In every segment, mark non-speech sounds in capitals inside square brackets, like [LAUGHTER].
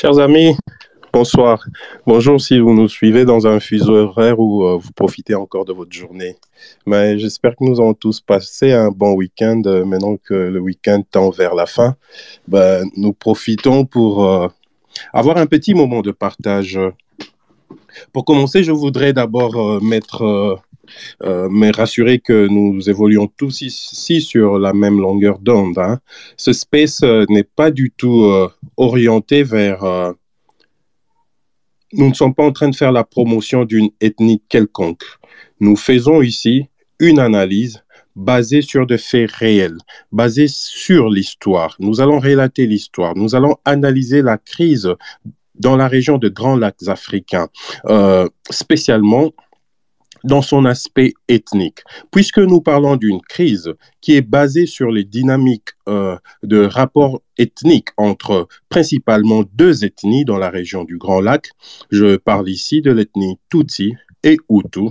Chers amis, bonsoir. Bonjour si vous nous suivez dans un fuseau horaire où euh, vous profitez encore de votre journée. Mais j'espère que nous avons tous passé un bon week-end. Euh, maintenant que le week-end tend vers la fin, ben, nous profitons pour euh, avoir un petit moment de partage. Pour commencer, je voudrais d'abord mettre euh, mais rassurer que nous évoluons tous ici sur la même longueur d'onde. Hein. Ce space euh, n'est pas du tout euh, orienté vers... nous ne sommes pas en train de faire la promotion d'une ethnie quelconque. Nous faisons ici une analyse basée sur des faits réels, basée sur l'histoire. Nous allons relater l'histoire. Nous allons analyser la crise dans la région de Grands Lacs africains, spécialement dans son aspect ethnique. Puisque nous parlons d'une crise qui est basée sur les dynamiques euh, de rapports ethniques entre principalement deux ethnies dans la région du Grand Lac, je parle ici de l'ethnie Tutsi et Hutu.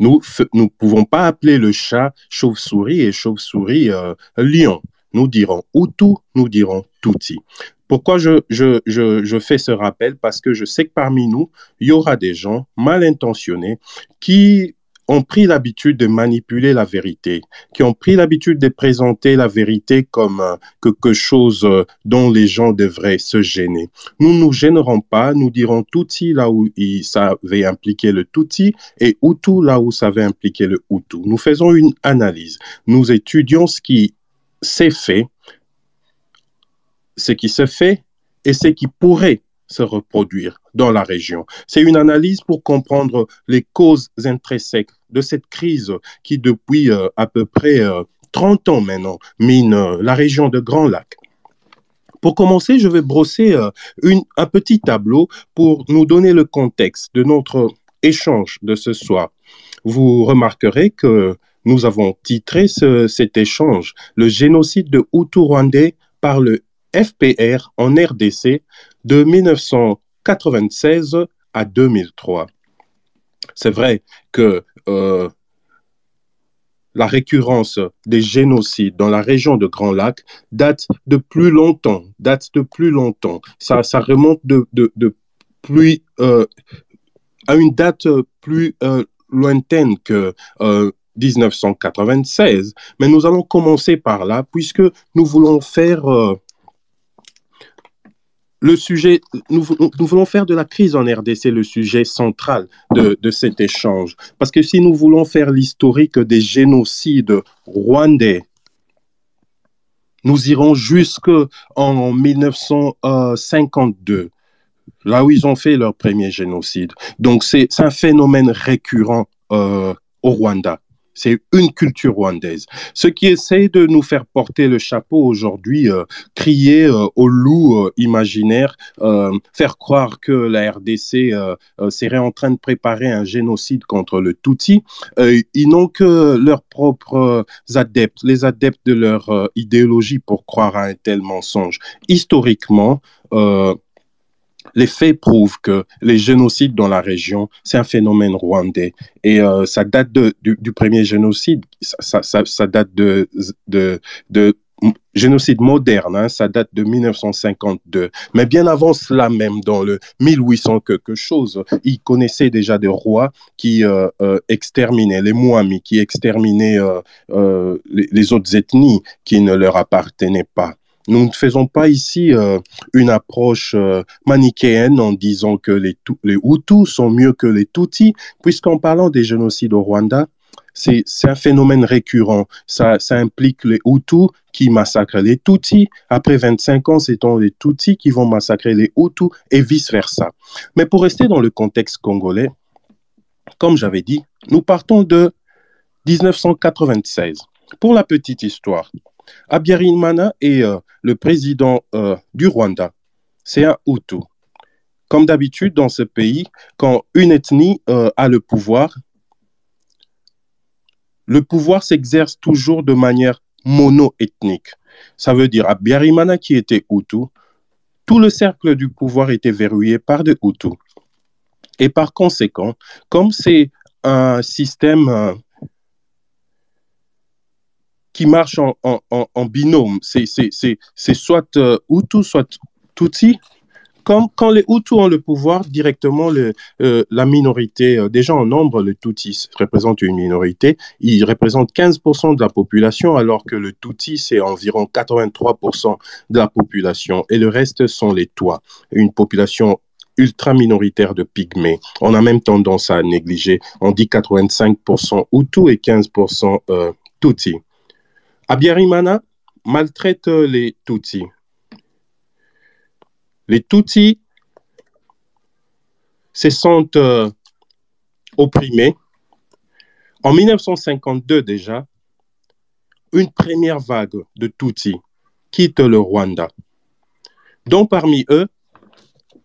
Nous ne pouvons pas appeler le chat chauve-souris et chauve-souris euh, lion. Nous dirons Hutu, nous dirons Tutsi. Pourquoi je, je, je, je, fais ce rappel? Parce que je sais que parmi nous, il y aura des gens mal intentionnés qui ont pris l'habitude de manipuler la vérité, qui ont pris l'habitude de présenter la vérité comme euh, quelque chose euh, dont les gens devraient se gêner. Nous ne nous gênerons pas, nous dirons Tutsi là où ça avait impliqué le Tutsi et Hutu là où ça avait impliqué le Hutu. Nous faisons une analyse. Nous étudions ce qui s'est fait ce qui se fait et ce qui pourrait se reproduire dans la région. C'est une analyse pour comprendre les causes intrinsèques de cette crise qui, depuis euh, à peu près 30 euh, ans maintenant, mine euh, la région de Grand Lac. Pour commencer, je vais brosser un petit tableau pour nous donner le contexte de notre échange de ce soir. Vous remarquerez que nous avons titré cet échange Le génocide de Hutu-Rwandais par le FPR en RDC de 1996 à 2003. C'est vrai que euh, la récurrence des génocides dans la région de Grand Lac date de plus longtemps, date de plus longtemps. Ça, remonte de, plus euh, à une date plus euh, lointaine que 1996. Mais nous allons commencer par là, puisque nous voulons faire le sujet, nous, voulons faire de la crise en RDC le sujet central de, cet échange. Parce que si nous voulons faire l'historique des génocides rwandais, nous irons jusqu'en 1952, là où ils ont fait leur premier génocide. Donc c'est un phénomène récurrent euh, au Rwanda. C'est une culture rwandaise. Ce qui essaie de nous faire porter le chapeau aujourd'hui, euh, crier euh, au loup euh, imaginaire, faire croire que la RDC serait en train de préparer un génocide contre le Tutsi, ils n'ont que leurs propres adeptes, les adeptes de leur idéologie pour croire à un tel mensonge. Historiquement, les faits prouvent que les génocides dans la région, c'est un phénomène rwandais. Et euh, ça date du, premier génocide, ça, date de, de, génocide moderne, hein, ça date de 1952. Mais bien avant cela même, dans le 1800 quelque chose, ils connaissaient déjà des rois qui euh, euh, exterminaient les Mouamis, qui exterminaient les, les, autres ethnies qui ne leur appartenaient pas. Nous ne faisons pas ici euh, une approche euh, manichéenne en disant que les, Hutus sont mieux que les Tutsis, puisqu'en parlant des génocides au Rwanda, c'est un phénomène récurrent. Ça, ça, implique les Hutus qui massacrent les Tutsis. Après 25 ans, c'est les Tutsis qui vont massacrer les Hutus et vice-versa. Mais pour rester dans le contexte congolais, comme j'avais dit, nous partons de 1996. Pour la petite histoire, Abiyarimana est euh, le président euh, du Rwanda. C'est un Hutu. Comme d'habitude dans ce pays, quand une ethnie euh, a le pouvoir, le pouvoir s'exerce toujours de manière mono-ethnique. Ça veut dire Abiyarimana qui était Hutu, tout le cercle du pouvoir était verrouillé par des Hutus. Et par conséquent, comme c'est un système qui marche en, binôme. C'est soit euh, Hutu, soit Tutsi. quand les Hutus ont le pouvoir, directement, euh, la minorité, euh, déjà en nombre, le Tutsi représente une minorité, il représente 15% de la population, alors que le Tutsi, c'est environ 83% de la population, et le reste sont les Toits, une population ultra minoritaire de pygmées. On a même tendance à négliger. On dit 85% Hutu et 15% euh, Tutsi. Abiyarimana maltraite les Tutsis. Les Tutsis se sentent euh, opprimés. En 1952 déjà, une première vague de Tutsis quitte le Rwanda, dont parmi eux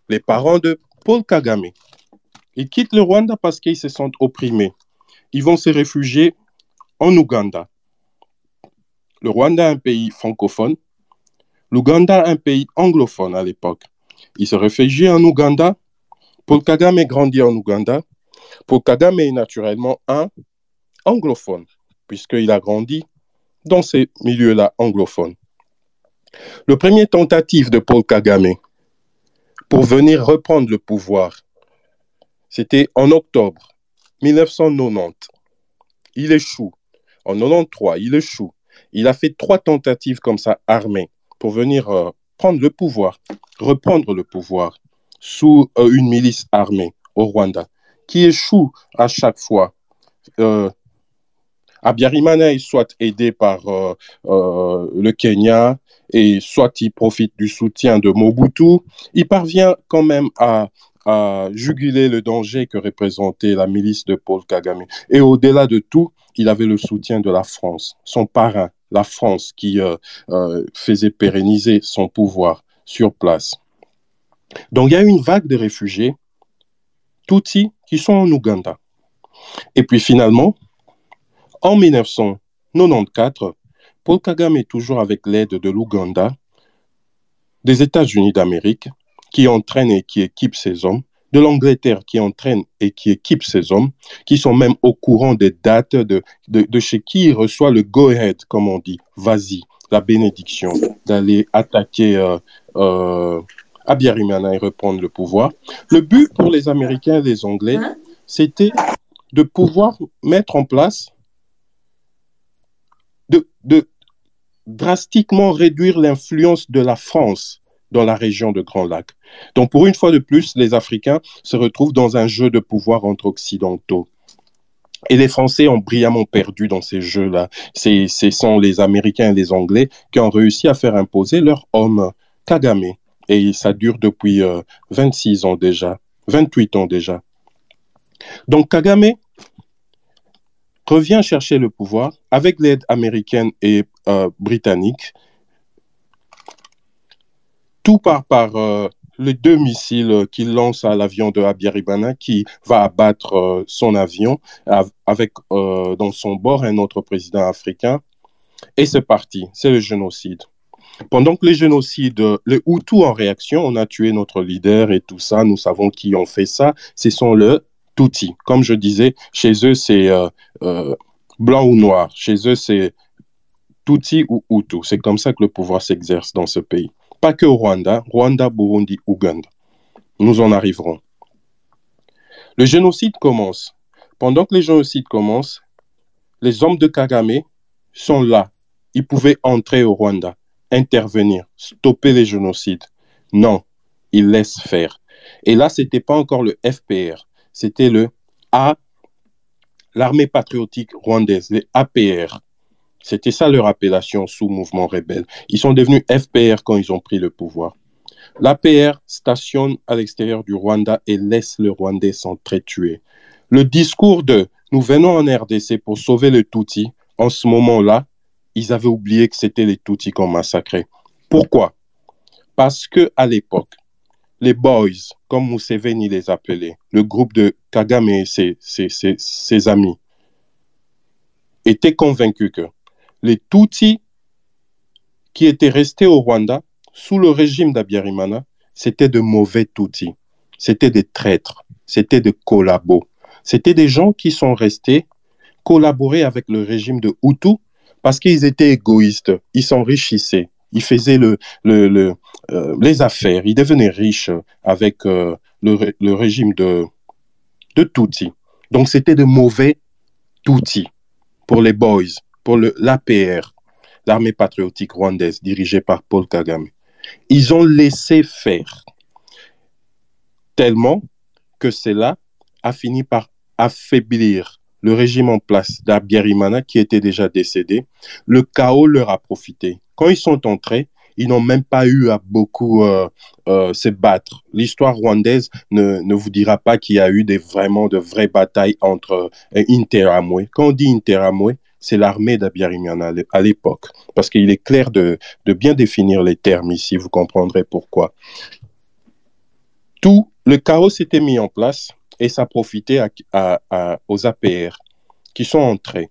les parents de Paul Kagame. Ils quittent le Rwanda parce qu'ils se sentent opprimés. Ils vont se réfugier en Ouganda. Le Rwanda est un pays francophone. L'Ouganda un pays anglophone à l'époque. Ils se réfugient en Ouganda. Paul Kagame grandit en Ouganda. Paul Kagame est naturellement un anglophone, puisqu'il a grandi dans ces milieux-là anglophones. Le premier tentative de Paul Kagame pour venir reprendre le pouvoir. C'était en octobre 1990. Il échoue. En 93, il échoue. Il a fait trois tentatives comme ça armées pour venir euh, prendre le pouvoir, reprendre le pouvoir sous euh, une milice armée au Rwanda, qui échoue à chaque fois. Euh, soit aidé par euh, le Kenya, et soit il profite du soutien de Mobutu, il parvient quand même à, juguler le danger que représentait la milice de Paul Kagame. Et au-delà de tout, il avait le soutien de la France, son parrain, la France, qui euh, euh, faisait pérenniser son pouvoir sur place. Donc il y a une vague de réfugiés, Tutsis, qui sont en Ouganda. Et puis finalement, en 1994, Paul Kagame est toujours avec l'aide de l'Ouganda, des États-Unis d'Amérique, qui entraînent et qui équipent ces hommes, de l'Angleterre qui entraîne et qui équipe ces hommes, qui sont même au courant des dates de, de, chez qui il reçoit le go-ahead, comme on dit, vas-y, la bénédiction, d'aller attaquer euh, euh, Abiyarimana et reprendre le pouvoir. Le but pour les Américains et les Anglais, hein? c'était de pouvoir mettre en place, de, de, drastiquement réduire l'influence de la France dans la région de Grand Lac. Donc, pour une fois de plus, les Africains se retrouvent dans un jeu de pouvoir entre occidentaux. Et les Français ont brillamment perdu dans ces jeux-là. Ce sont les Américains et les Anglais qui ont réussi à faire imposer leur homme, Kagame. Et ça dure depuis 26 euh, ans déjà, 28 ans déjà. Donc Kagame revient chercher le pouvoir avec l'aide américaine et euh, britannique. Tout part par euh, les deux missiles qu'il lance à l'avion de Abiyarimana qui va abattre euh, son avion avec dans son bord un autre président africain. Et c'est parti, c'est le génocide. Pendant que les génocides, les Hutus en réaction, on a tué notre leader et tout ça, nous savons qui ont fait ça, ce sont le Tutsi. Comme je disais, chez eux, c'est euh, euh, blanc ou noir. Chez eux, c'est Tutsi ou Hutu. C'est comme ça que le pouvoir s'exerce dans ce pays. Pas que au Rwanda, Rwanda, Burundi, Ouganda. Nous en arriverons. Le génocide commence. Pendant que les génocides commencent, les hommes de Kagame sont là. Ils pouvaient entrer au Rwanda, intervenir, stopper les génocides. Non, ils laissent faire. Et là, ce n'était pas encore le FPR c'était le A, l'armée patriotique rwandaise, les APR. C'était ça leur appellation sous mouvement rebelle. Ils sont devenus FPR quand ils ont pris le pouvoir. L'APR stationne à l'extérieur du Rwanda et laisse le Rwandais s'entretuer. Le discours de nous venons en RDC pour sauver le Tutsi, en ce moment-là, ils avaient oublié que c'était les Tutsis qu'on massacrait. Pourquoi? Parce que à l'époque, les boys, comme Museveni les appelait, le groupe de Kagame et ses, amis, étaient convaincus que les Tutsis qui étaient restés au Rwanda sous le régime d'Abiyarimana, c'était de mauvais Tutsis, c'était des traîtres, c'était des collabos, c'était des gens qui sont restés collaborer avec le régime de Hutu parce qu'ils étaient égoïstes, ils s'enrichissaient, Il faisait le, le, euh, les affaires. Il devenait riche avec euh, le, régime de, de. Donc, c'était de mauvais Tutsi pour les boys, pour l'APR, l'armée patriotique rwandaise dirigée par Paul Kagame. Ils ont laissé faire tellement que cela a fini par affaiblir le régime en place d'Abyarimana qui était déjà décédé. Le chaos leur a profité. Quand ils sont entrés, ils n'ont même pas eu à beaucoup euh, euh, se battre. L'histoire rwandaise ne, ne, vous dira pas qu'il y a eu des, vraiment de vraies batailles entre euh, Interamwe. Quand on dit Interamwe, c'est l'armée d'Abiyarimana à l'époque, parce qu'il est clair de, de, bien définir les termes ici, vous comprendrez pourquoi. Tout le chaos s'était mis en place et ça profitait aux APR qui sont entrés.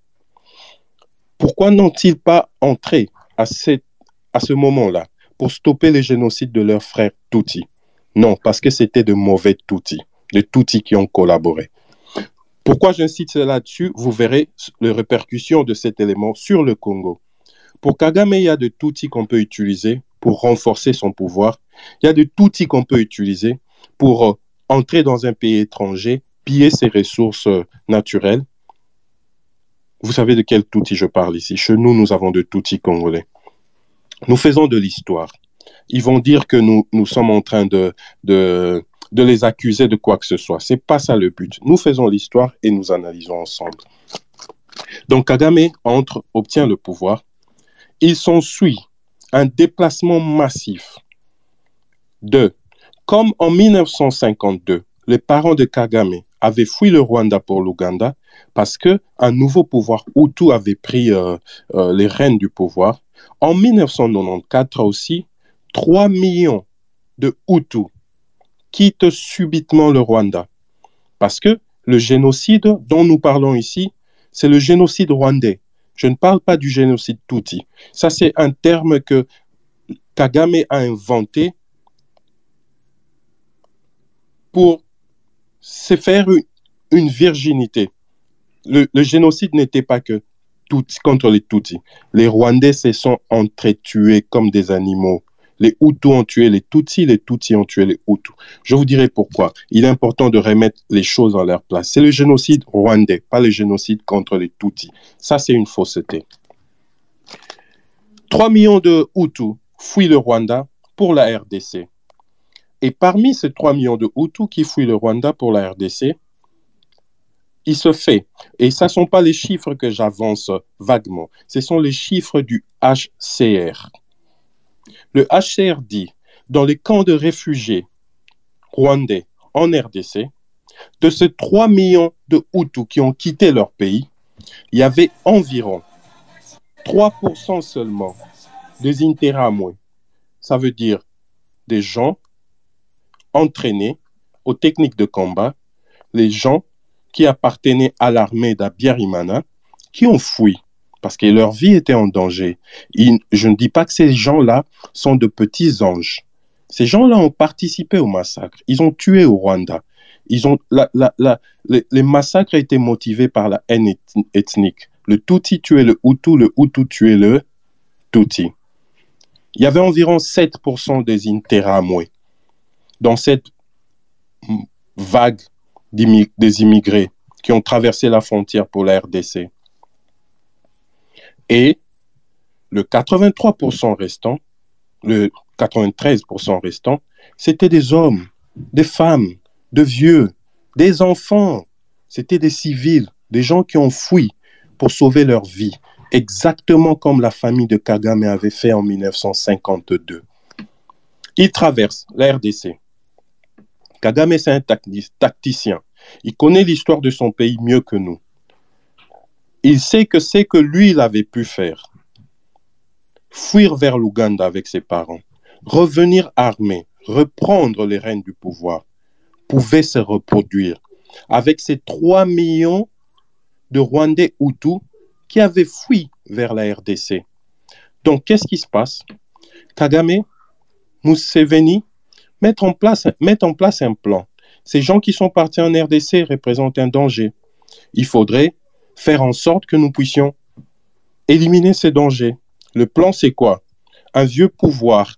Pourquoi n'ont-ils pas entré à ce moment-là pour stopper le génocide de leurs frères Tutsi. Non, parce que c'était de mauvais Tutsi, des Tutsis qui ont collaboré. Pourquoi j'insiste là-dessus? Vous verrez les répercussions de cet élément sur le Congo. Pour Kagame, il y a de Tutsis qu'on peut utiliser pour renforcer son pouvoir. Il y a de Tutsis qu'on peut utiliser pour euh, entrer dans un pays étranger, piller ses ressources euh, naturelles. Vous savez de quel Tutsi je parle ici Chez nous, nous avons de Tutsis congolais. Nous faisons de l'histoire. Ils vont dire que nous, sommes en train de, de les accuser de quoi que ce soit. C'est pas ça le but. Nous faisons l'histoire et nous analysons ensemble. Donc Kagame entre, obtient le pouvoir. Il s'ensuit un déplacement massif de, comme en 1952, les parents de Kagame avaient fui le Rwanda pour l'Ouganda parce que un nouveau pouvoir Hutu avait pris euh, euh, les rênes du pouvoir. En 1994 aussi, 3 millions de Hutus quittent subitement le Rwanda parce que le génocide dont nous parlons ici, c'est le génocide rwandais. Je ne parle pas du génocide Tutsi. Ça, c'est un terme que Kagame a inventé pour se faire une virginité le, génocide n'était pas que contre les Tutsis. Les Rwandais se sont entretués comme des animaux. Les Hutus ont tué les Tutsis, les Tutsis ont tué les Hutus. Je vous dirai pourquoi. Il est important de remettre les choses en leur place. C'est le génocide rwandais, pas le génocide contre les Tutsis. Ça, c'est une fausseté. 3 millions de Hutus fuient le Rwanda pour la RDC. Et parmi ces 3 millions de Hutus qui fuient le Rwanda pour la RDC, il se fait, et ce ne sont pas les chiffres que j'avance vaguement, ce sont les chiffres du HCR. Le HCR dit, dans les camps de réfugiés rwandais en RDC, de ces 3 millions de Hutus qui ont quitté leur pays, il y avait environ 3% seulement des Interamwe. Ça veut dire des gens entraînés aux techniques de combat, les gens qui appartenaient à l'armée d'Abiyarimana, qui ont fui parce que leur vie était en danger. je ne dis pas que ces gens-là sont de petits anges. Ces gens-là ont participé au massacre. Ils ont tué au Rwanda. Ils ont, la, les, massacres étaient motivés par la haine ethnique. Le Tutsi tuait le Hutu, le Hutu tuait le Tutsi. Il y avait environ 7% des Interamwe dans cette vague des immigrés qui ont traversé la frontière pour la RDC. Et le 83% restant, le 93% restant, c'était des hommes, des femmes, de vieux, des enfants. C'était des civils, des gens qui ont fui pour sauver leur vie, exactement comme la famille de Kagame avait fait en 1952. Ils traversent la RDC. Kagame, c'est un tacticien. Il connaît l'histoire de son pays mieux que nous. Il sait que c'est que lui, il avait pu faire. Fuir vers l'Ouganda avec ses parents, revenir armé, reprendre les rênes du pouvoir, pouvait se reproduire avec ces 3 millions de Rwandais Hutus qui avaient fui vers la RDC. Donc, qu'est-ce qui se passe? Kagame, Museveni mettre en place, mettre en place un plan. Ces gens qui sont partis en RDC représentent un danger. Il faudrait faire en sorte que nous puissions éliminer ces dangers. Le plan, c'est quoi? Un vieux pouvoir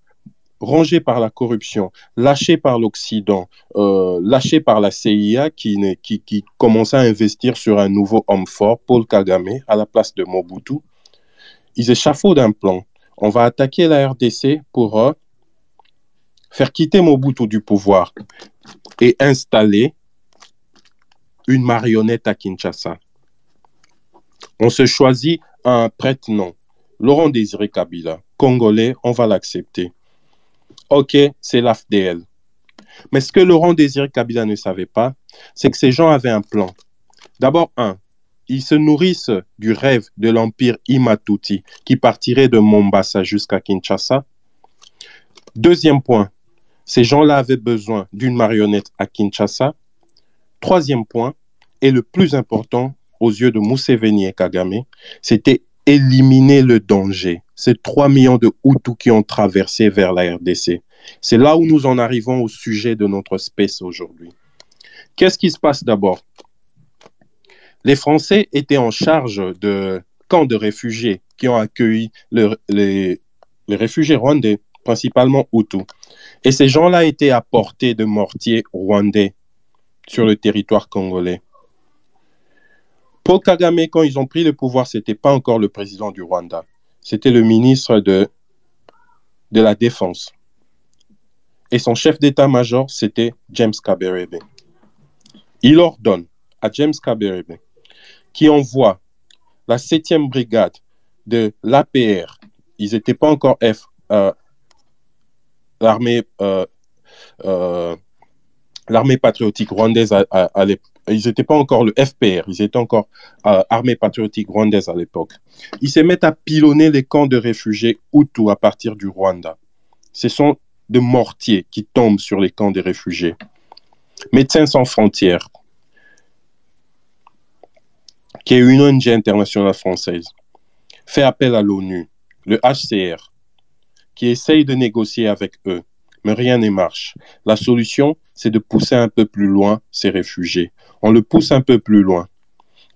rangé par la corruption, lâché par l'Occident, euh, lâché par la CIA qui, qui, qui commençait à investir sur un nouveau homme fort, Paul Kagame, à la place de Mobutu. Ils échafaudent un plan. On va attaquer la RDC pour euh, faire quitter Mobutu du pouvoir et installer une marionnette à Kinshasa. On se choisit un prête-nom, Laurent Désiré Kabila, congolais, on va l'accepter. OK, c'est l'AFDL. Mais ce que Laurent Désiré Kabila ne savait pas, c'est que ces gens avaient un plan. D'abord, un, ils se nourrissent du rêve de l'empire Imatuti qui partirait de Mombasa jusqu'à Kinshasa. Deuxième point, ces gens-là avaient besoin d'une marionnette à Kinshasa. Troisième point, et le plus important aux yeux de Museveni et Kagame, c'était éliminer le danger. Ces 3 millions de Hutus qui ont traversé vers la RDC. C'est là où nous en arrivons au sujet de notre espèce aujourd'hui. Qu'est-ce qui se passe d'abord? Les Français étaient en charge de camps de réfugiés qui ont accueilli les, les réfugiés rwandais, principalement Hutus. Et ces gens-là étaient à portée de mortiers rwandais sur le territoire congolais. Paul Kagame, quand ils ont pris le pouvoir, ce n'était pas encore le président du Rwanda. C'était le ministre de, de la Défense. Et son chef d'état-major, c'était James Kaberebe. Il ordonne à James Kaberebe, qui envoie la 7e brigade de l'APR, ils n'étaient pas encore F, euh, l'armée euh, euh, l'armée patriotique rwandaise à, l'époque ils n'étaient pas encore le FPR, ils étaient encore euh, armée patriotique rwandaise à l'époque. Ils se mettent à pilonner les camps de réfugiés Hutus à partir du Rwanda. Ce sont de mortiers qui tombent sur les camps des réfugiés. Médecins sans frontières, qui est une ONG internationale française, fait appel à l'ONU, le HCR, qui essaye de négocier avec eux, mais rien ne marche. La solution, c'est de pousser un peu plus loin ces réfugiés. On le pousse un peu plus loin.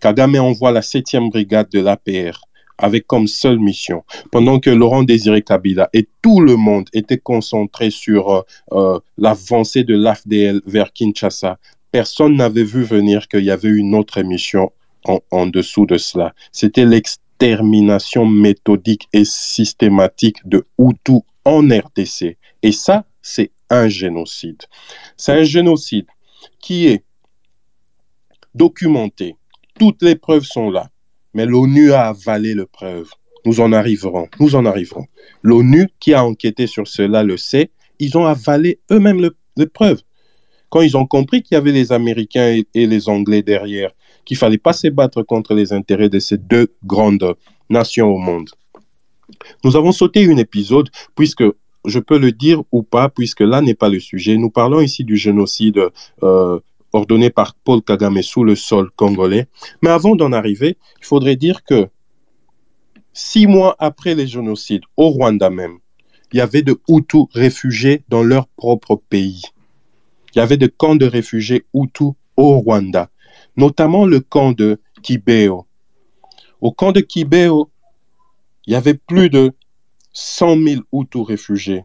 Kagame envoie la 7e brigade de l'APR avec comme seule mission, pendant que Laurent Désiré Kabila et tout le monde étaient concentrés sur euh, euh, l'avancée de l'AFDL vers Kinshasa, personne n'avait vu venir qu'il y avait une autre mission en, en dessous de cela. C'était l'extermination méthodique et systématique de Hutu en RDC. Et ça, c'est un génocide. C'est un génocide qui est documenté. Toutes les preuves sont là. Mais l'ONU a avalé les preuves. Nous en arriverons. Nous en arriverons. L'ONU qui a enquêté sur cela le sait. Ils ont avalé eux-mêmes les preuves. Quand ils ont compris qu'il y avait les Américains et, et les Anglais derrière, qu'il fallait pas se battre contre les intérêts de ces deux grandes nations au monde. Nous avons sauté un épisode puisque je peux le dire ou pas, puisque là n'est pas le sujet. Nous parlons ici du génocide euh, ordonné par Paul Kagame sous le sol congolais. Mais avant d'en arriver, il faudrait dire que six mois après les génocides, au Rwanda même, il y avait de Hutus réfugiés dans leur propre pays. Il y avait des camps de réfugiés Hutus au Rwanda, notamment le camp de Kibeo. Au camp de Kibeo, il y avait plus de 100 000 Hutus réfugiés.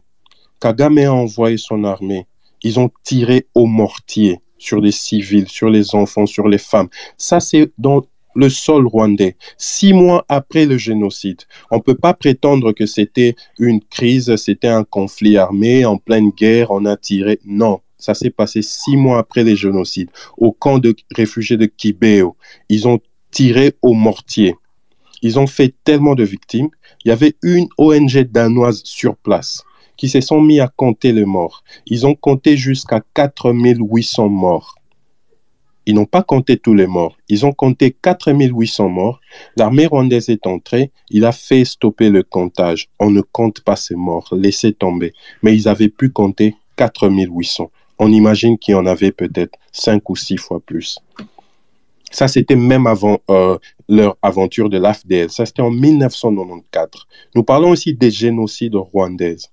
Kagame a envoyé son armée. Ils ont tiré au mortier sur les civils, sur les enfants, sur les femmes. Ça, c'est dans le sol rwandais, six mois après le génocide. On ne peut pas prétendre que c'était une crise, c'était un conflit armé, en pleine guerre, on a tiré. Non, ça s'est passé six mois après les génocides. Au camp de réfugiés de Kibeo, ils ont tiré au mortier. Ils ont fait tellement de victimes. Il y avait une ONG danoise sur place qui se sont mis à compter les morts. Ils ont compté jusqu'à 4800 morts. Ils n'ont pas compté tous les morts. Ils ont compté 4800 morts. L'armée rwandaise est entrée. Il a fait stopper le comptage. On ne compte pas ces morts. Laissez tomber. Mais ils avaient pu compter 4800. On imagine qu'il y en avait peut-être 5 ou 6 fois plus. Ça, c'était même avant euh, leur aventure de l'AFDL. Ça, c'était en 1994. Nous parlons aussi des génocides rwandaises.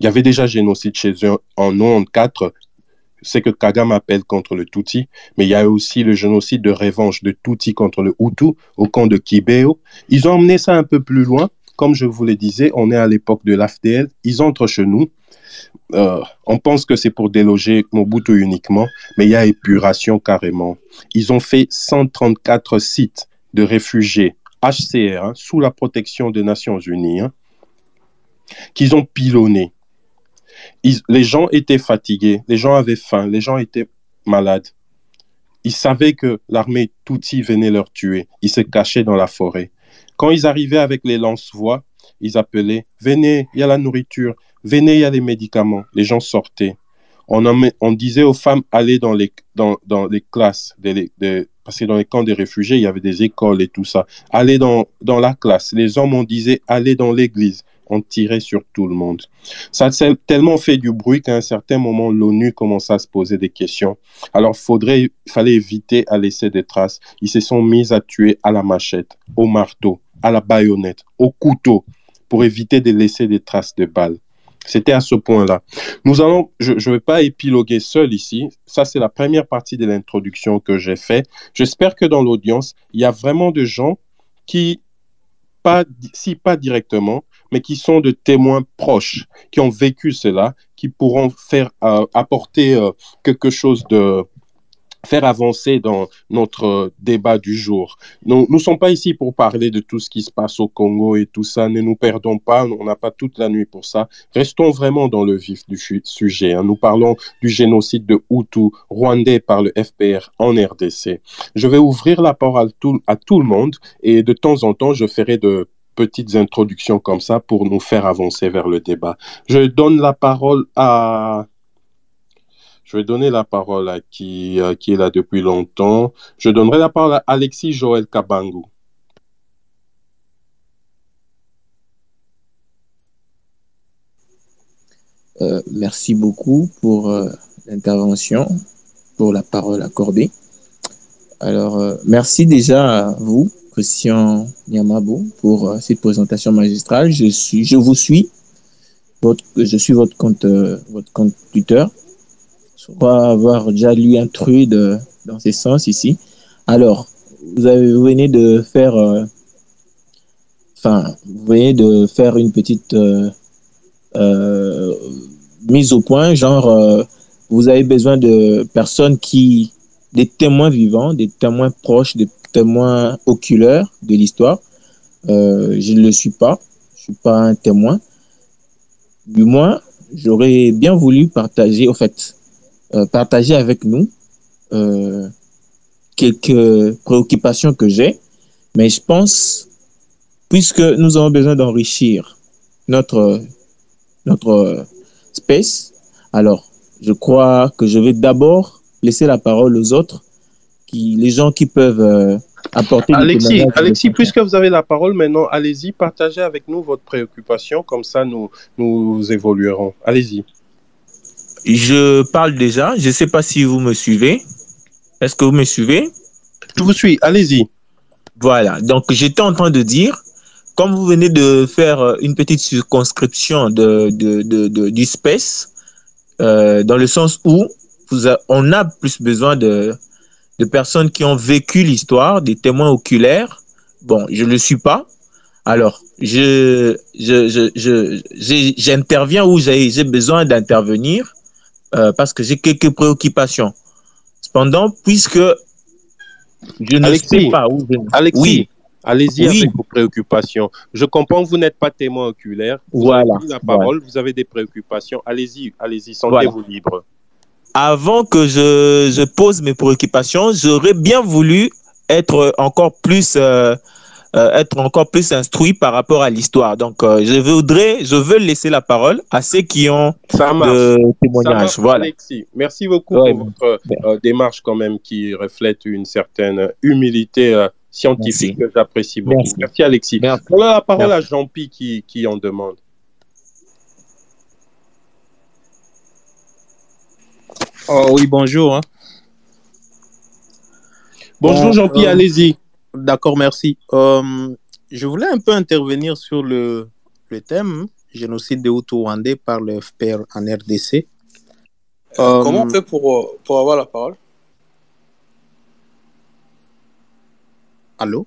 Il y avait déjà génocide chez eux en 94, c'est que Kagame appelle contre le Tutsi, mais il y a aussi le génocide de revanche de Tutsi contre le Hutu au camp de Kibeo. Ils ont emmené ça un peu plus loin comme je vous le disais, on est à l'époque de l'AFDL, ils entrent chez nous. Euh, on pense que c'est pour déloger Mobutu uniquement, mais il y a épuration carrément. Ils ont fait 134 sites de réfugiés HCR hein, sous la protection des Nations Unies hein, qu'ils ont pilonnés. les gens étaient fatigués, les gens avaient faim, les gens étaient malades. Ils savaient que l'armée Tutsi venait leur tuer. Ils se cachaient dans la forêt. Quand ils arrivaient avec les lance-voix, ils appelaient Venez, il y a la nourriture. Venez, il y a les médicaments. Les gens sortaient. On, disait aux femmes Allez dans les, classes, parce que dans les camps des réfugiés, il y avait des écoles et tout ça. Allez dans, la classe. Les hommes, on disait Allez dans l'église on tirait sur tout le monde. Ça a tellement fait du bruit qu'à un certain moment, l'ONU commença à se poser des questions. Alors, il fallait éviter à laisser des traces. Ils se sont mis à tuer à la machette, au marteau, à la baïonnette, au couteau, pour éviter de laisser des traces de balles. C'était à ce point-là. Nous allons, je ne vais pas épiloguer seul ici. Ça, c'est la première partie de l'introduction que j'ai fait. J'espère que dans l'audience, il y a vraiment des gens qui, pas, si pas directement, mais qui sont de témoins proches, qui ont vécu cela, qui pourront faire euh, apporter euh, quelque chose de faire avancer dans notre débat du jour. Nous ne sommes pas ici pour parler de tout ce qui se passe au Congo et tout ça. Ne nous perdons pas, on n'a pas toute la nuit pour ça. Restons vraiment dans le vif du sujet. Hein. Nous parlons du génocide de Hutu rwandais par le FPR en RDC. Je vais ouvrir la parole à tout, à tout le monde et de temps en temps, je ferai de petites introductions comme ça pour nous faire avancer vers le débat. Je donne la parole à... Je vais donner la parole à qui, qui est là depuis longtemps. Je donnerai la parole à Alexis Joël Kabangu. Euh, merci beaucoup pour euh, l'intervention, pour la parole accordée. Alors, euh, merci déjà à vous Christian Niamabo pour euh, cette présentation magistrale. Je, suis, je vous suis. Je suis votre compte, euh, votre compte Twitter. Crois avoir déjà lu un truc dans ce sens ici. Alors, vous, avez, venez de faire, euh, vous venez de faire une petite mise au point, genre, vous avez besoin de personnes qui, des témoins vivants, des témoins proches, des témoin oculaire de l'histoire. Euh, je ne le suis pas. Je suis pas un témoin. Du moins, j'aurais bien voulu partager, au fait, euh, partager avec nous euh, quelques préoccupations que j'ai. Mais je pense, puisque nous avons besoin d'enrichir notre, notre space, alors je crois que je vais d'abord laisser la parole aux autres qui, les gens qui peuvent euh, apporter. Alexis, Alexis puisque vous avez la parole maintenant, allez-y, partagez avec nous votre préoccupation, comme ça nous, nous évoluerons. Allez-y. Je parle déjà, je ne sais pas si vous me suivez. Est-ce que vous me suivez? Je vous suis, allez-y. Voilà, donc j'étais en train de dire, comme vous venez de faire euh, une petite circonscription de, de, de, du space, euh, dans le sens où vous on a plus besoin de, de personnes qui ont vécu l'histoire, des témoins oculaires. Bon, je ne le suis pas. Alors, je, je, je, j'interviens où j'ai besoin d'intervenir euh, parce que j'ai quelques préoccupations. Cependant, puisque je ne sais pas où je... Alexis, oui. Allez-y avec vos préoccupations. Je comprends que vous n'êtes pas témoin oculaire. Vous voilà. avez la parole, vous avez des préoccupations. Allez-y, allez-y, sentez-vous libre avant que je, pose mes préoccupations, j'aurais bien voulu être encore plus euh, être encore plus instruit par rapport à l'histoire. Donc, euh, je voudrais, je veux laisser la parole à ceux qui ont de témoignages. voilà. Alexis, merci beaucoup pour votre démarche quand même qui reflète une certaine humilité scientifique que j'apprécie beaucoup. Merci, Alexis. On a la parole à Jean-Pi qui, qui en demande. Oh, oui, bonjour. Hein. Bonjour Jean-Pierre, euh, allez-y. D'accord, merci. Euh, je voulais un peu intervenir sur le, le thème génocide de Hutu-Rwandais par le FPR en RDC. Euh, comment on fait pour, pour avoir la parole? Allô?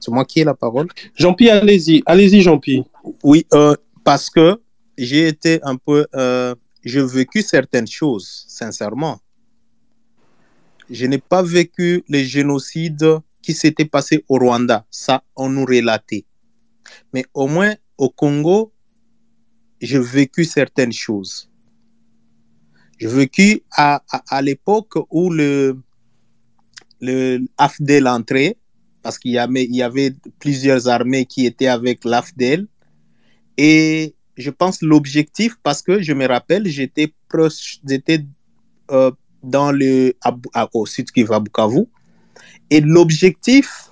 C'est moi qui ai la parole? Jean-Pierre, allez-y. Allez-y, Jean-Pierre. Oui, euh, parce que j'ai été un peu. Euh, j'ai vécu certaines choses, sincèrement. Je n'ai pas vécu les génocides qui s'étaient passés au Rwanda. Ça, on nous relatait. Mais au moins, au Congo, j'ai vécu certaines choses. J'ai vécu à, à, l'époque où le, le AFDEL entrait, parce qu'il y avait, plusieurs armées qui étaient avec l'AFDEL. Et je pense l'objectif, parce que je me rappelle, j'étais proche, j'étais euh, dans le, au sud qui va Bukavu. Et l'objectif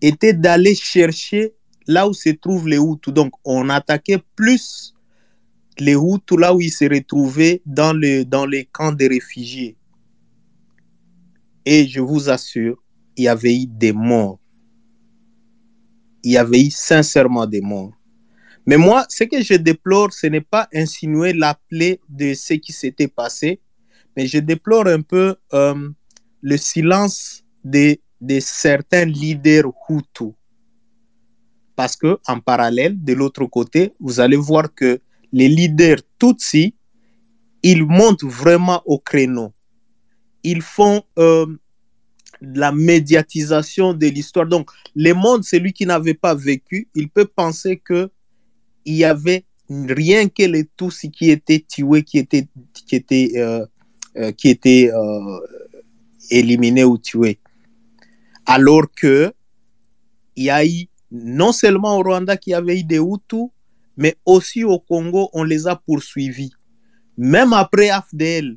était d'aller chercher là où se trouvent les Hutus. Donc, on attaquait plus les Hutus là où ils se retrouvaient dans, le, dans les camps de réfugiés. Et je vous assure, il y avait eu des morts. Il y avait eu sincèrement des morts. Mais moi, ce que je déplore, ce n'est pas insinuer la plaie de ce qui s'était passé, mais je déplore un peu euh, le silence de, de certains leaders Hutus. Parce que en parallèle, de l'autre côté, vous allez voir que les leaders Tutsi, ils montent vraiment au créneau. Ils font euh, la médiatisation de l'histoire. Donc, le monde, celui qui n'avait pas vécu, il peut penser que il y avait rien que les Tutsis qui étaient tués, qui étaient, qui étaient, euh, euh, qui étaient éliminés ou tués. Alors que il y a eu non seulement au Rwanda qui avait eu des Hutus, mais aussi au Congo, on les a poursuivis. Même après AFDL,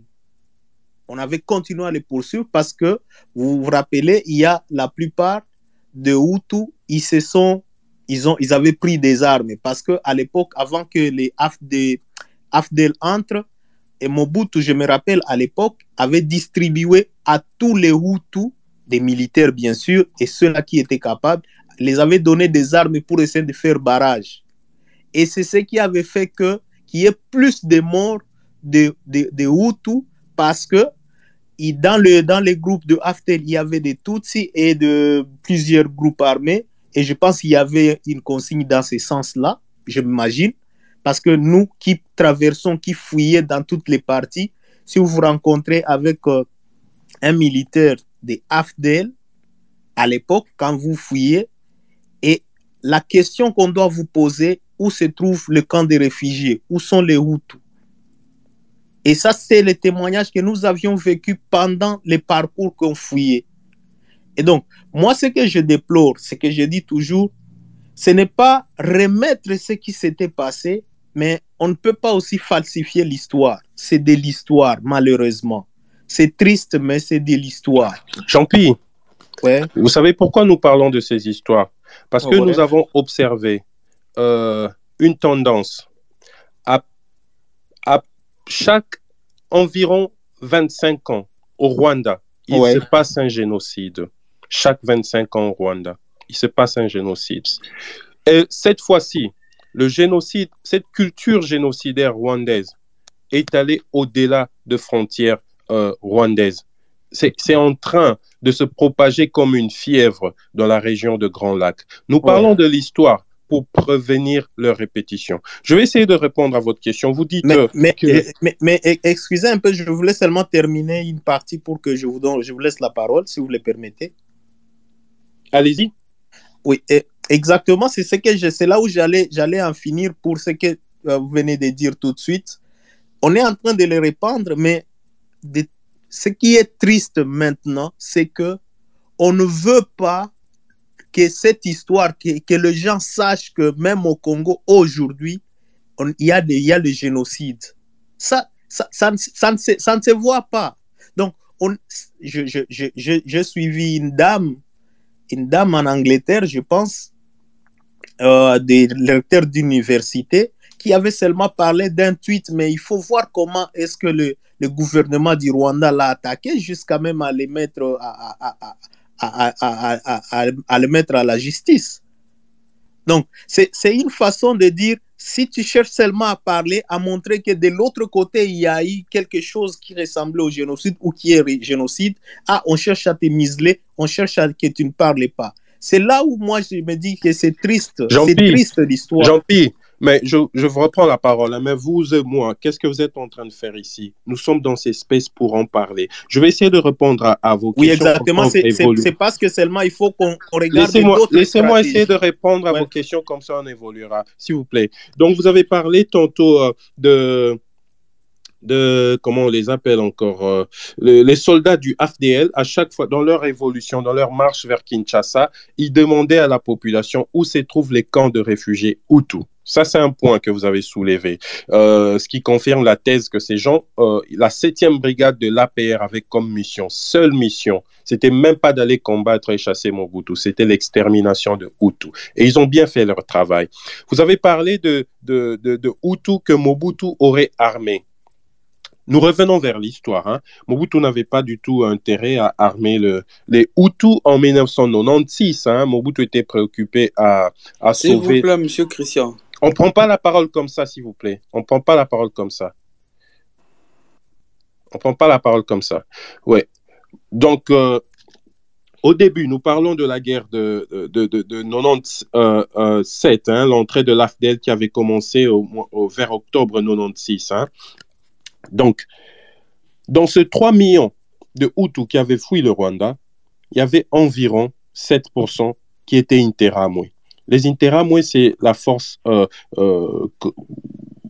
on avait continué à les poursuivre parce que, vous vous rappelez, il y a la plupart de Hutus, ils se sont, ils ont, ils avaient pris des armes parce que à l'époque, avant que les AFD, AFDL entrent, et Mobutu, je me rappelle, à l'époque, avait distribué à tous les Hutus, des militaires bien sûr, et ceux-là qui étaient capables, les avait donné des armes pour essayer de faire barrage. Et c'est ce qui avait fait que qu'il y ait plus de morts de, de, Hutus parce que dans, le, dans les groupes de Haftel, il y avait des Tutsis et de plusieurs groupes armés. Et je pense qu'il y avait une consigne dans ce sens-là, je m'imagine. Parce que nous qui traversons, qui fouillons dans toutes les parties, si vous vous rencontrez avec euh, un militaire de Haftel, à l'époque, quand vous fouillez, et la question qu'on doit vous poser, où se trouve le camp des réfugiés, où sont les Hutus? Et ça, c'est le témoignage que nous avions vécu pendant les parcours qu'on fouillait. Et donc, moi, ce que je déplore, ce que je dis toujours, ce n'est pas remettre ce qui s'était passé, mais on ne peut pas aussi falsifier l'histoire. C'est de l'histoire, malheureusement. C'est triste, mais c'est de l'histoire. Jean-Pierre, ouais. vous savez pourquoi nous parlons de ces histoires? Parce que nous avons observé euh, une tendance à, à, chaque environ 25 ans au Rwanda, il se passe un génocide. Chaque 25 ans au Rwanda, il se passe un génocide. Et cette fois-ci, le génocide, cette culture génocidaire rwandaise est allée au-delà de frontières euh, rwandaises. C'est en train de se propager comme une fièvre dans la région de Grand Lac. Nous parlons de l'histoire, pour prévenir leur répétition. Je vais essayer de répondre à votre question. Vous dites mais, mais, mais, excusez un peu, je voulais seulement terminer une partie pour que je vous, donne, je vous laisse la parole, si vous le permettez. Allez-y. Oui, exactement, c'est ce que c'est là où j'allais, j'allais en finir pour ce que euh, vous venez de dire tout de suite. On est en train de les répandre, mais ce qui est triste maintenant, c'est que on ne veut pas que cette histoire, que, que les gens sachent que même au Congo, aujourd'hui, il y, y a le génocide. Ça, ça, ça, ça, ne, se, ça ne se voit pas. Donc, on, je, je, je, je, suivi une dame, une dame en Angleterre, je pense, euh, des lecteurs d'université, qui avait seulement parlé d'un tweet, mais il faut voir comment est-ce que le, le gouvernement du Rwanda l'a attaqué jusqu'à même à les mettre à, à, à, à, le mettre à la justice. Donc, c'est une façon de dire, si tu cherches seulement à parler, à montrer que de l'autre côté, il y a eu quelque chose qui ressemblait au génocide ou qui est génocide, ah, on cherche à te museler, on cherche à que tu ne parles pas. C'est là où moi je me dis que c'est triste. C'est triste l'histoire. Jean-Pierre, mais je, je, vous reprends la parole. Hein. Mais vous et moi, qu'est-ce que vous êtes en train de faire ici? Nous sommes dans ces spaces pour en parler. Je vais essayer de répondre à, vos questions. Oui, exactement. C'est parce que seulement il faut qu'on regarde. Laissez-moi essayer de répondre à vos questions, comme ça on évoluera, s'il vous plaît. Donc, vous avez parlé tantôt euh, de de, comment on les appelle encore, euh, les soldats du AFDL, à chaque fois, dans leur évolution, dans leur marche vers Kinshasa, ils demandaient à la population où se trouvent les camps de réfugiés Hutus. Ça, c'est un point que vous avez soulevé, euh, ce qui confirme la thèse que ces gens, euh, la 7e brigade de l'APR avait comme mission, seule mission, c'était même pas d'aller combattre et chasser Mobutu, c'était l'extermination de Hutu. Et ils ont bien fait leur travail. Vous avez parlé de, de, de, de que Mobutu aurait armé. Nous revenons vers l'histoire. Hein. Mobutu n'avait pas du tout intérêt à armer le, les Hutus en 1996. Hein. Mobutu était préoccupé à, à sauver. S'il vous plaît, monsieur Christian. On ne prend pas la parole comme ça, s'il vous plaît. On ne prend pas la parole comme ça. On ne prend pas la parole comme ça. Ouais. Donc, euh, au début, nous parlons de la guerre de, de, de, de 97, hein, l'entrée de l'AFDEL qui avait commencé au, vers octobre 96. Hein. Donc, dans ces 3 millions de Hutus qui avaient fui le Rwanda, il y avait environ 7% qui étaient interamoués. Les interamoués, c'est la force, euh, euh,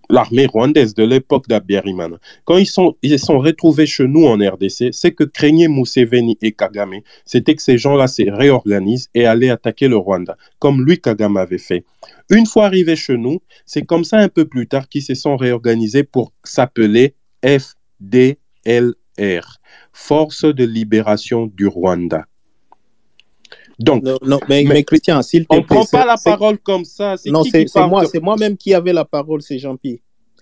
l'armée rwandaise de l'époque d'Abiyarimana. Quand ils sont, ils sont retrouvés chez nous en RDC, c'est que craignaient Museveni et Kagame, c'était que ces gens-là se réorganisent et allaient attaquer le Rwanda, comme lui, Kagame, avait fait. Une fois arrivés chez nous, c'est comme ça un peu plus tard qu'ils se sont réorganisés pour s'appeler FDLR, Force de libération du Rwanda. Donc, non, mais, Christian, s'il te on ne prend pas la parole comme ça. Non, c'est moi, c'est moi-même qui avais la parole, c'est Jean-Pierre.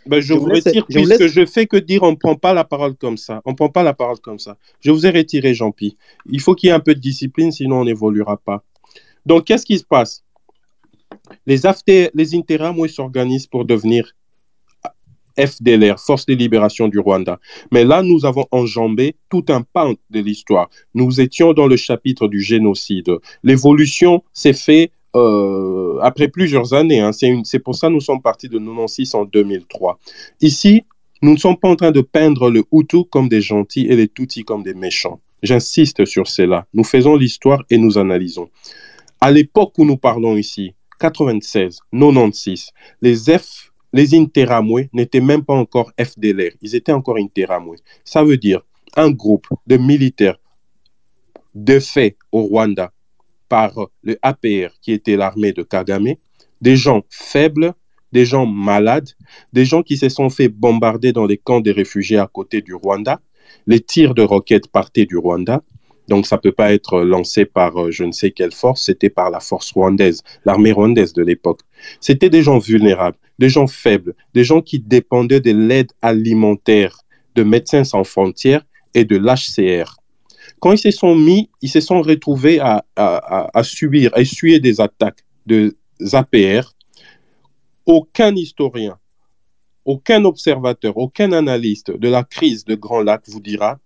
Ben, je, vous retire, je puisque je fais que dire on ne prend pas la parole comme ça. On prend pas la parole comme ça. Je vous ai retiré, Jean-Pierre. Il faut qu'il y ait un peu de discipline, sinon on n'évoluera pas. Donc, qu'est-ce qui se passe? Les, after, les s'organisent pour devenir FDLR, Force de libération du Rwanda. Mais là, nous avons enjambé tout un pan de l'histoire. Nous étions dans le chapitre du génocide. L'évolution s'est faite euh, après plusieurs années. Hein. C'est pour ça que nous sommes partis de 96 en 2003. Ici, nous ne sommes pas en train de peindre le Hutu comme des gentils et les Tutsis comme des méchants. J'insiste sur cela. Nous faisons l'histoire et nous analysons. À l'époque où nous parlons ici, 96, 96, les F les Interamwe n'étaient même pas encore FDLR, ils étaient encore Interamwe. Ça veut dire un groupe de militaires de fait au Rwanda par le APR, qui était l'armée de Kagame, des gens faibles, des gens malades, des gens qui se sont fait bombarder dans les camps des réfugiés à côté du Rwanda. Les tirs de roquettes partaient du Rwanda. Donc ça ne peut pas être lancé par euh, je ne sais quelle force, c'était par la force rwandaise, l'armée rwandaise de l'époque. C'était des gens vulnérables, des gens faibles, des gens qui dépendaient de l'aide alimentaire de Médecins sans frontières et de l'HCR. Quand ils se sont mis, ils se sont retrouvés à, à subir, à essuyer des attaques de APR. Aucun historien, aucun observateur, aucun analyste de la crise de Grand Lac vous dira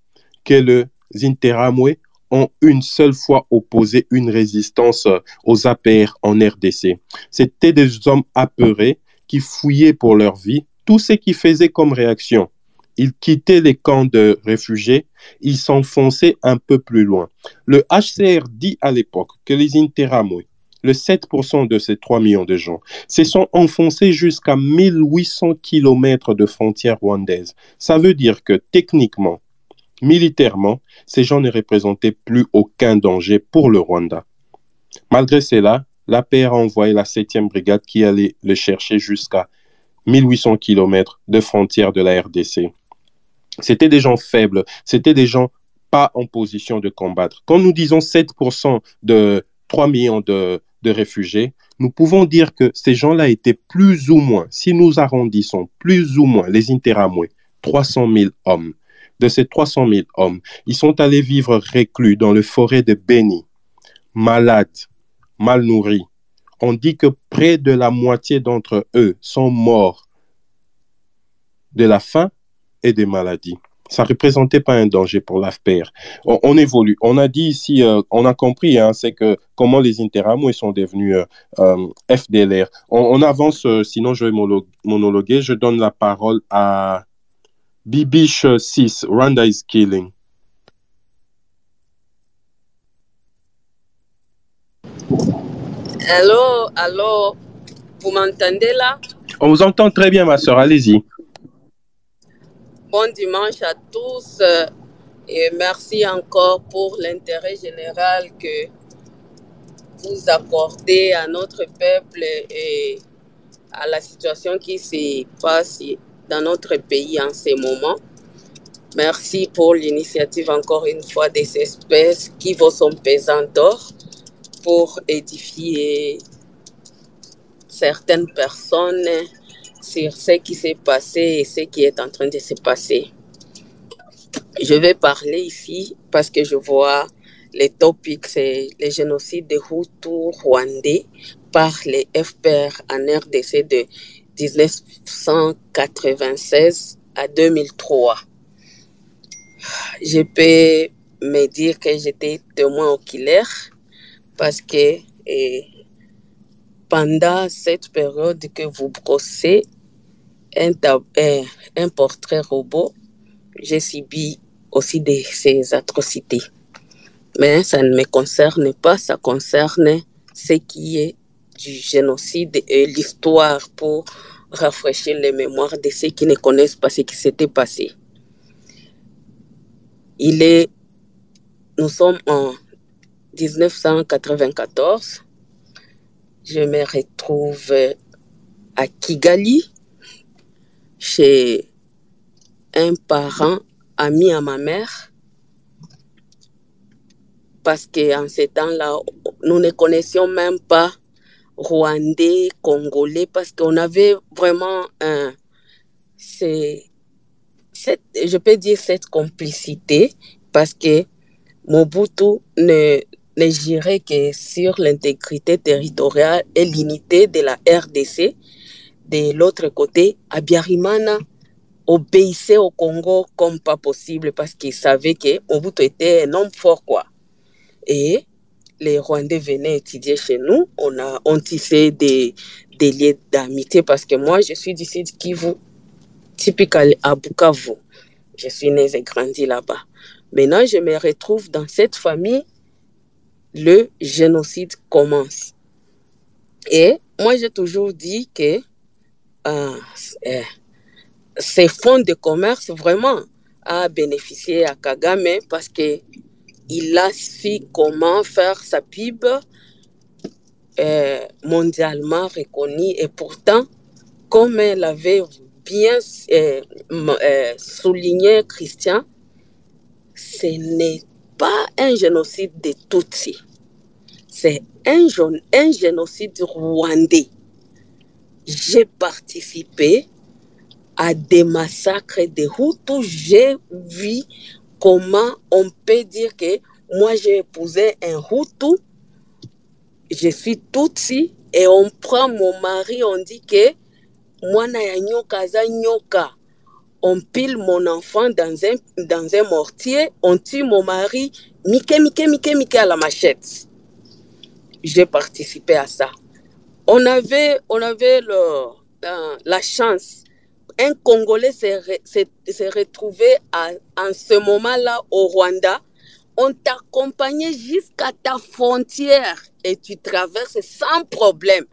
que le Zinteramwe ont une seule fois opposé une résistance aux APR en RDC. C'était des hommes apeurés qui fouillaient pour leur vie. Tout ce qu'ils faisaient comme réaction, ils quittaient les camps de réfugiés, ils s'enfonçaient un peu plus loin. Le HCR dit à l'époque que les Interamwe, le 7% de ces 3 millions de gens, se sont enfoncés jusqu'à 1800 km de frontières rwandaises. Ça veut dire que techniquement, Militairement, ces gens ne représentaient plus aucun danger pour le Rwanda. Malgré cela, l'APR a envoyé la 7e brigade qui allait le chercher jusqu'à 1800 km de frontières de la RDC. C'était des gens faibles, c'était des gens pas en position de combattre. Quand nous disons 7% de 3 millions de, réfugiés, nous pouvons dire que ces gens-là étaient plus ou moins, si nous arrondissons, plus ou moins les Interamwe, 300 000 hommes de ces 300 000 hommes, ils sont allés vivre reclus dans le forêt de Beni, malades, mal nourris. On dit que près de la moitié d'entre eux sont morts de la faim et des maladies. ça représentait pas un danger pour l'AFPR. On, évolue. On a dit ici, euh, on a compris, hein, c'est que comment les Interamoués sont devenus euh, euh, FDLR. On, avance, sinon je vais monologuer. Je donne la parole à Bibiche 6, Rwanda is killing. Allô, allô, vous m'entendez là? On vous entend très bien, ma soeur, allez-y. Bon dimanche à tous euh, et merci encore pour l'intérêt général que vous apportez à notre peuple et à la situation qui se passe dans notre pays en ce moment. Merci pour l'initiative encore une fois des espèces qui vaut son pesant d'or pour édifier certaines personnes sur ce qui s'est passé et ce qui est en train de se passer. Je vais parler ici parce que je vois les topics, c'est le génocide des Hutus rwandais par les FPR en RDC de 1996 à 2003. Je peux me dire que j'étais témoin oculaire parce que pendant cette période que vous brossez, un, portrait robot, j'ai subi aussi de ces atrocités. Mais ça ne me concerne pas, ça concerne ce qui est du génocide et l'histoire pour rafraîchir les mémoires de ceux qui ne connaissent pas ce qui s'était passé. Il est, nous sommes en 1994. Je me retrouve à Kigali, chez un parent ami à ma mère parce qu'en ces temps-là, nous ne connaissions même pas Rwandais, Congolais, parce qu'on avait vraiment un, cette, je peux dire cette complicité, parce que Mobutu ne, ne girait que sur l'intégrité territoriale et l'unité de la RDC, de l'autre côté, Abiyarimana obéissait au Congo comme pas possible parce qu'il savait que Mobutu était un homme fort, quoi. Et les Rwandais venaient étudier chez nous. On a on tissé des, des liens d'amitié parce que moi, je suis d'ici de Kivu, typique à Bukavu. Je suis née et grandi là-bas. Maintenant, je me retrouve dans cette famille. Le génocide commence. Et moi, j'ai toujours dit que euh, euh, ces fonds de commerce vraiment a bénéficié à Kagame parce que il a su comment faire sa pub euh, mondialement reconnue et pourtant, comme elle avait bien souligné Christian, ce n'est pas un génocide de Tutsi, c'est un, un génocide rwandais j'ai participé à des massacres de Hutus. J'ai vu comment on peut dire que moi j'ai épousé un Hutu, je suis Tutsi, et on prend mon mari, on dit que moi nyoka za nyoka. On pile mon enfant dans un, dans un mortier, on tue mon mari, mike, mike, mike, mike à la machette. J'ai participé à ça on avait, on avait euh, la chance. Un Congolais s'est retrouvé en ce moment-là au Rwanda. On t'accompagnait jusqu'à ta frontière et tu traverses sans problème.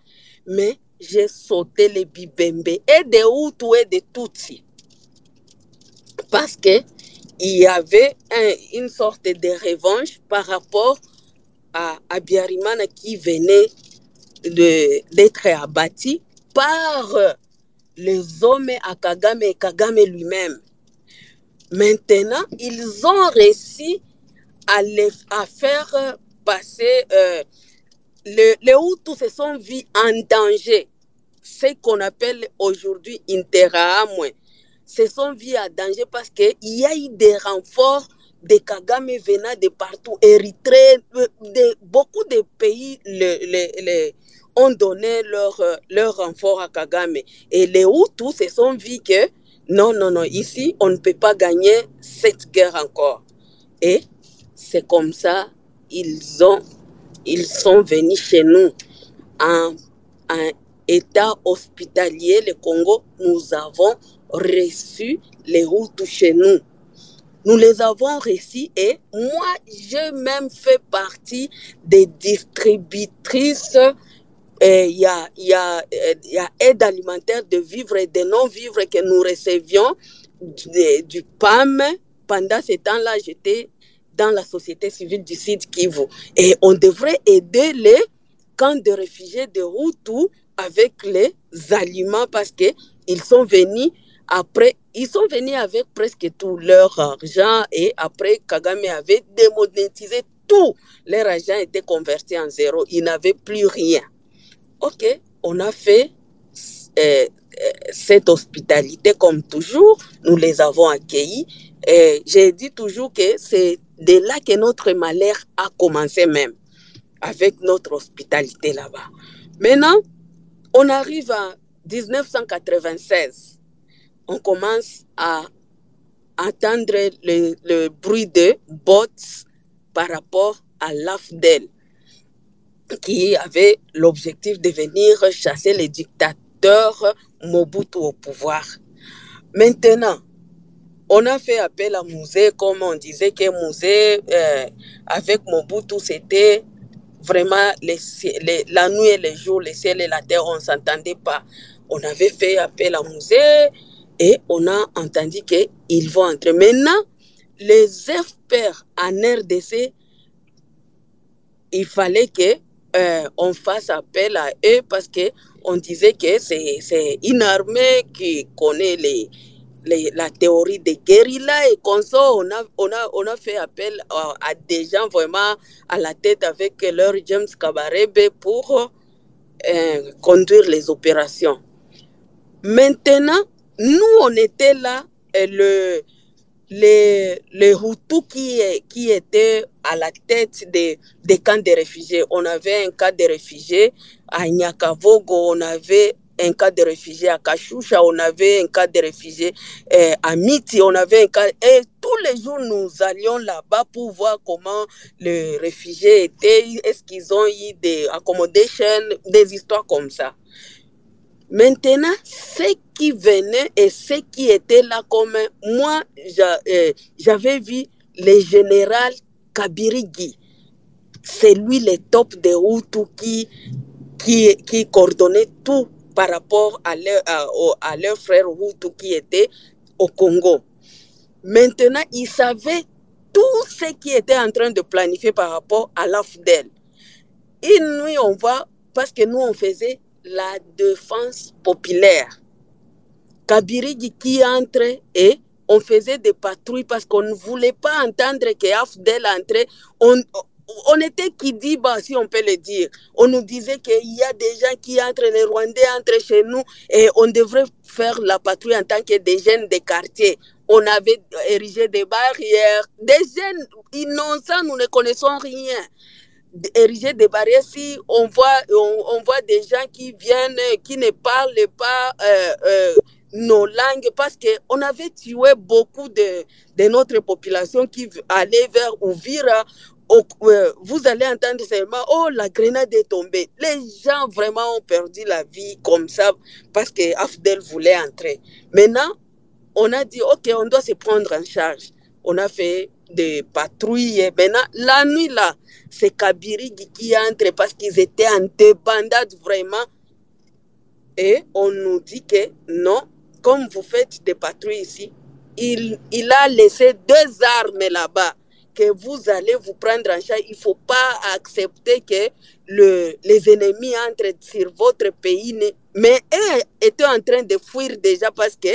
Mais j'ai sauté les Bibembe et des Hutus et des Tutsis. Parce que il y avait un, une sorte de revanche par rapport à, Biarimana qui venait d'être abattu par les hommes à Kagame et Kagame lui-même. Maintenant, ils ont réussi à, les, faire passer euh, les, les Hutus se sont vus en danger. Ce qu'on appelle aujourd'hui Interamwe. Se sont vus en danger parce qu'il y a eu des renforts de Kagame venant de partout, Érythrée, de, beaucoup de pays, ont donné leur, leur renfort à Kagame. Et les Hutus se sont vus que non, non, non, ici, on ne peut pas gagner cette guerre encore. Et c'est comme ça, ils, ont, ils sont venus chez nous en, en état hospitalier, le Congo, nous avons reçu les routes chez nous. Nous les avons reçus et moi, j'ai même fait partie des distributrices. Il y, a, y, a, aide alimentaire de vivres et de non-vivres que nous recevions du, PAM. Pendant ce temps-là, j'étais dans la société civile du Sud Kivu. Et on devrait aider les camps de réfugiés de Hutu avec les aliments parce qu'ils sont venus après, ils sont venus avec presque tout leur argent et après Kagame avait démonétisé tout. Leur argent était converti en zéro. Ils n'avaient plus rien. Ok, on a fait euh, cette hospitalité comme toujours. Nous les avons accueillis. J'ai dit toujours que c'est de là que notre malheur a commencé même, avec notre hospitalité là-bas. Maintenant, on arrive à 1996. On commence à entendre le, bruit de bots par rapport à l'AFDEL, qui avait l'objectif de venir chasser les dictateurs Mobutu au pouvoir. Maintenant, on a fait appel à Musée, comme on disait que Musée, euh, avec Mobutu, c'était vraiment les, les, la nuit et le jour, le ciel et la terre, on ne s'entendait pas. On avait fait appel à Musée et on a entendu qu'ils vont entrer. Maintenant, les experts en RDC, il fallait que euh, on fasse appel à eux parce que on disait que c'est une armée qui connaît les, les, la théorie des guérillas et comme ça, on a, on a, on a fait appel à, à, des gens vraiment à la tête avec leur James Kabarebe pour euh, conduire les opérations. Maintenant, nous, on était là, et le, les, les qui, qui étaient à la tête des, des camps de réfugiés. On avait un cas de réfugiés à Nyakavogo, on avait un cas de réfugiés à Kachusha, on avait un cas de réfugiés eh, à Miti, on avait un cas. Et tous les jours, nous allions là-bas pour voir comment les réfugiés étaient, est-ce qu'ils ont eu des accommodations, des histoires comme ça. Maintenant, ceux qui venaient et ceux qui étaient là comme moi, j'avais vu le général Kabirigi. C'est lui le top de Hutu qui, coordonnait tout par rapport à leur, à, à frère Hutu qui était au Congo. Maintenant, ils savaient tout ce qui était en train de planifier par rapport à l'AFDEL. Et nous, on voit, parce que nous, on faisait la défense populaire. Kabirigi qui entre et on faisait des patrouilles parce qu'on ne voulait pas entendre que AFDEL entrait. On, on était qui dit, bah, si on peut le dire. On nous disait qu'il y a des gens qui entrent, les Rwandais entrent chez nous et on devrait faire la patrouille en tant que des jeunes des quartiers. On avait érigé des barrières, des jeunes innocents, nous ne connaissons rien. Ériger des barrières, si on voit, on, on, voit des gens qui viennent, qui ne parlent pas euh, euh, nos langues, parce qu'on avait tué beaucoup de, de notre population qui allait vers Ouvira, vous allez entendre seulement, oh, la grenade est tombée. Les gens vraiment ont perdu la vie comme ça parce que Afdel voulait entrer. Maintenant, on a dit, OK, on doit se prendre en charge. On a fait des patrouilles. Maintenant, la nuit, là, c'est Kabiri qui entre parce qu'ils étaient en débandade vraiment. Et on nous dit que non, comme vous faites des patrouilles ici, il, il a laissé deux armes là-bas que vous allez vous prendre en charge. Il ne faut pas accepter que le, les ennemis entrent sur votre pays. Mais eux étaient en train de fuir déjà parce que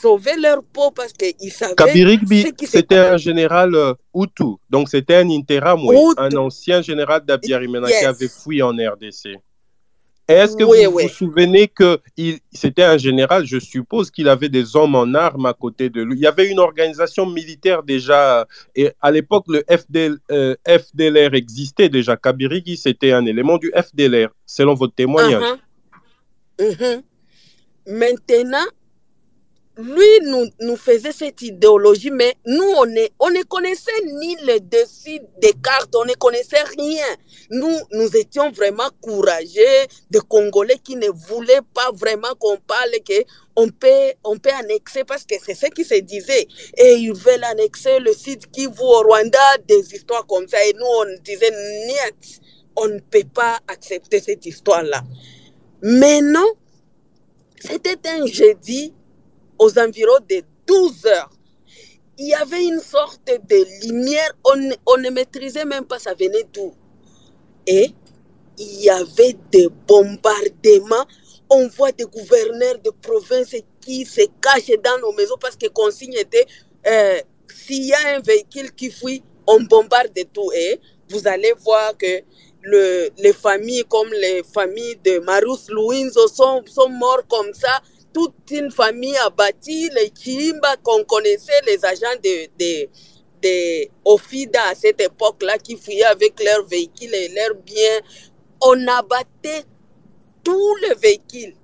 sauver leur peau parce qu'ils savaient. Kabirigbi, c'était un général euh, Hutu. Donc c'était un Interamwe, un ancien général d'Abiyarimena yes. qui avait fui en RDC. Est-ce que oui, vous oui. vous souvenez que c'était un général, je suppose qu'il avait des hommes en armes à côté de lui? Il y avait une organisation militaire déjà, et à l'époque, le FDL, euh, FDLR existait déjà. Kabirigi, c'était un élément du FDLR, selon votre témoignage. Uh -huh. Uh -huh. Maintenant, lui nous, nous faisait cette idéologie, mais nous, on, est, on ne connaissait ni le dessus des cartes, on ne connaissait rien. Nous, nous étions vraiment courageux de Congolais qui ne voulaient pas vraiment qu'on parle qu'on peut, on peut annexer, parce que c'est ce qui se disait. Et ils veulent annexer le site qui vaut au Rwanda, des histoires comme ça. Et nous, on disait, niet, on ne peut pas accepter cette histoire-là. Mais non, c'était un jeudi aux environs de 12 heures. Il y avait une sorte de lumière, on, ne maîtrisait même pas ça venait d'où. Et il y avait des bombardements. On voit des gouverneurs de province qui se cachent dans nos maisons parce que consigne était euh, s'il y a un véhicule qui fuit, on bombarde tout. Et vous allez voir que le, les familles comme les familles de Marus Louinzo sont, sont morts comme ça toute une famille abattie, les Chimba qu'on connaissait, les agents de, de, Ofida à cette époque-là qui fouillaient avec leurs véhicules et leurs biens. On abattait tous les véhicules.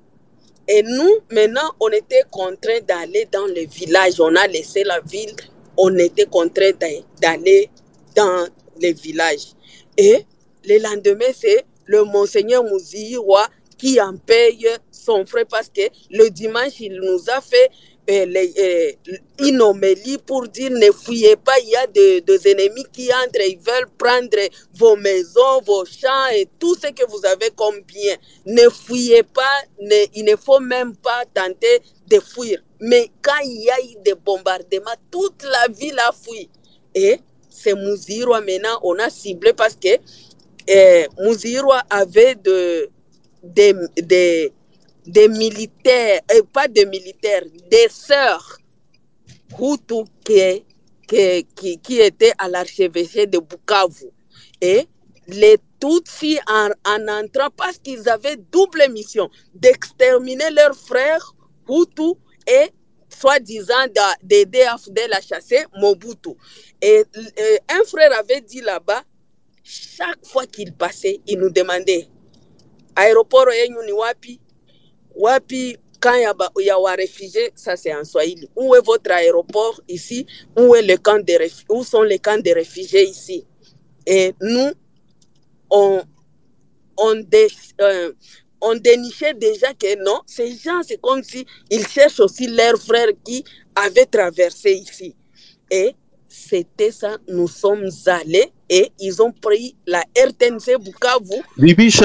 Et nous, maintenant, on était contraints d'aller dans le village. On a laissé la ville, on était contraints d'aller dans les villages. Et le lendemain, c'est le monseigneur Mouziwa qui en paye son frère parce que le dimanche, il nous a fait euh, euh, une homélie pour dire ne fuyez pas, il y a des, ennemis qui entrent, ils veulent prendre vos maisons, vos champs et tout ce que vous avez comme bien. Ne fuyez pas, il ne faut même pas tenter de fuir. Mais quand il y a eu des bombardements, toute la ville a fui. Et c'est Mouzirwa maintenant, on a ciblé parce que euh, Mouzirwa avait de des, des, des militaires, et pas des militaires, des sœurs Hutu qui, qui, qui étaient à l'archevêché de Bukavu. Et les Tutsis, en, en entrant, parce qu'ils avaient double mission, d'exterminer leurs frères Hutu et soi-disant d'aider Afdel à chasser Mobutu. Et un frère avait dit là-bas, chaque fois qu'il passait, il nous demandait aéroport yenyu ni wapi? Wapi quand il y a, un réfugié, ça c'est en Swahili. Où est votre aéroport ici? Où, est le camp de Où sont les camps de réfugiés ici? Et nous, on, on, euh, on dénichait déjà que non, ces gens, c'est comme si ils cherchent aussi leurs frères qui avaient traversé ici. Et c'était ça, nous sommes allés et ils ont pris la RTNC Bukavu. Bibiche,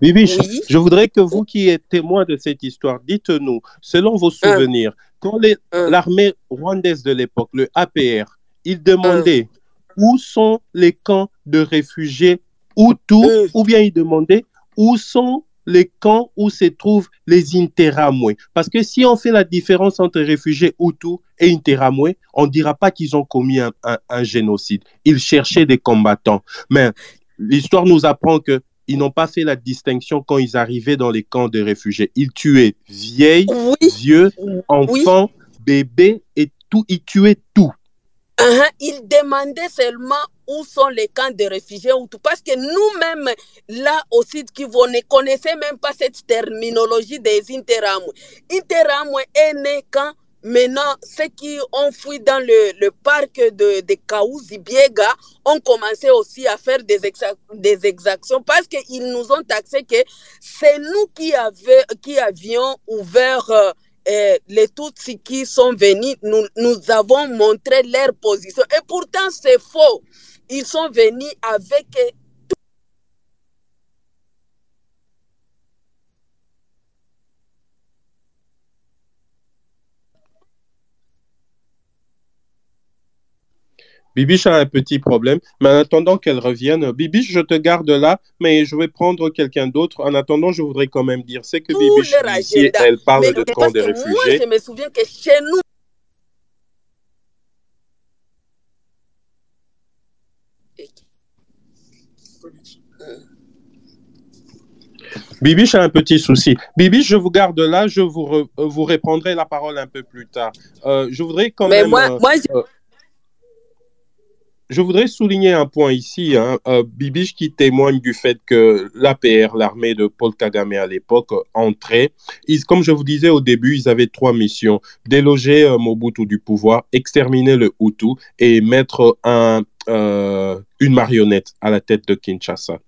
Bibiche, je voudrais que vous qui êtes témoin de cette histoire, dites-nous, selon vos souvenirs, quand l'armée rwandaise de l'époque, le APR, il demandait où sont les camps de réfugiés Hutus, ou bien il demandait où sont les camps où se trouvent les Interamwe. Parce que si on fait la différence entre réfugiés Hutus et Interamwe, on ne dira pas qu'ils ont commis un, un, génocide. Ils cherchaient des combattants. Mais l'histoire nous apprend que ils n'ont pas fait la distinction quand ils arrivaient dans les camps de réfugiés. Ils tuaient vieilles, vieux, enfants, bébés et tout. Ils tuaient tout. Uh-huh. Ils demandaient seulement où sont les camps de réfugiés ou tout. Parce que nous-mêmes, là aussi, qui vous ne connaissez même pas cette terminologie des interamwe. Interamwe est né quand Maintenant, ceux qui ont fui dans le, parc de, de Kaouzi-Biega ont commencé aussi à faire des, exactions parce qu'ils nous ont taxé que c'est nous qui, avait, qui avions ouvert euh, euh, les Tutsis qui sont venus. Nous avons montré leur position. Et pourtant, c'est faux. Ils sont venus avec Bibiche a un petit problème, mais en attendant qu'elle revienne, Bibiche, je te garde là, mais je vais prendre quelqu'un d'autre. En attendant, je voudrais quand même dire, c'est que Bibiche, ici, elle parle de camp des réfugiés. Moi, je me souviens que chez nous, Bibiche a un petit souci. Bibiche, je vous garde là, je vous, vous répondrai la parole un peu plus tard. Euh, je voudrais quand mais même. Moi, moi, euh, je voudrais souligner un point ici, hein, euh, Bibiche qui témoigne du fait que l'APR, l'armée de Paul Kagame à l'époque, entrait. Ils, comme je vous disais au début, ils avaient trois missions. Déloger euh, Mobutu du pouvoir, exterminer le Hutu et mettre un, euh, une marionnette à la tête de Kinshasa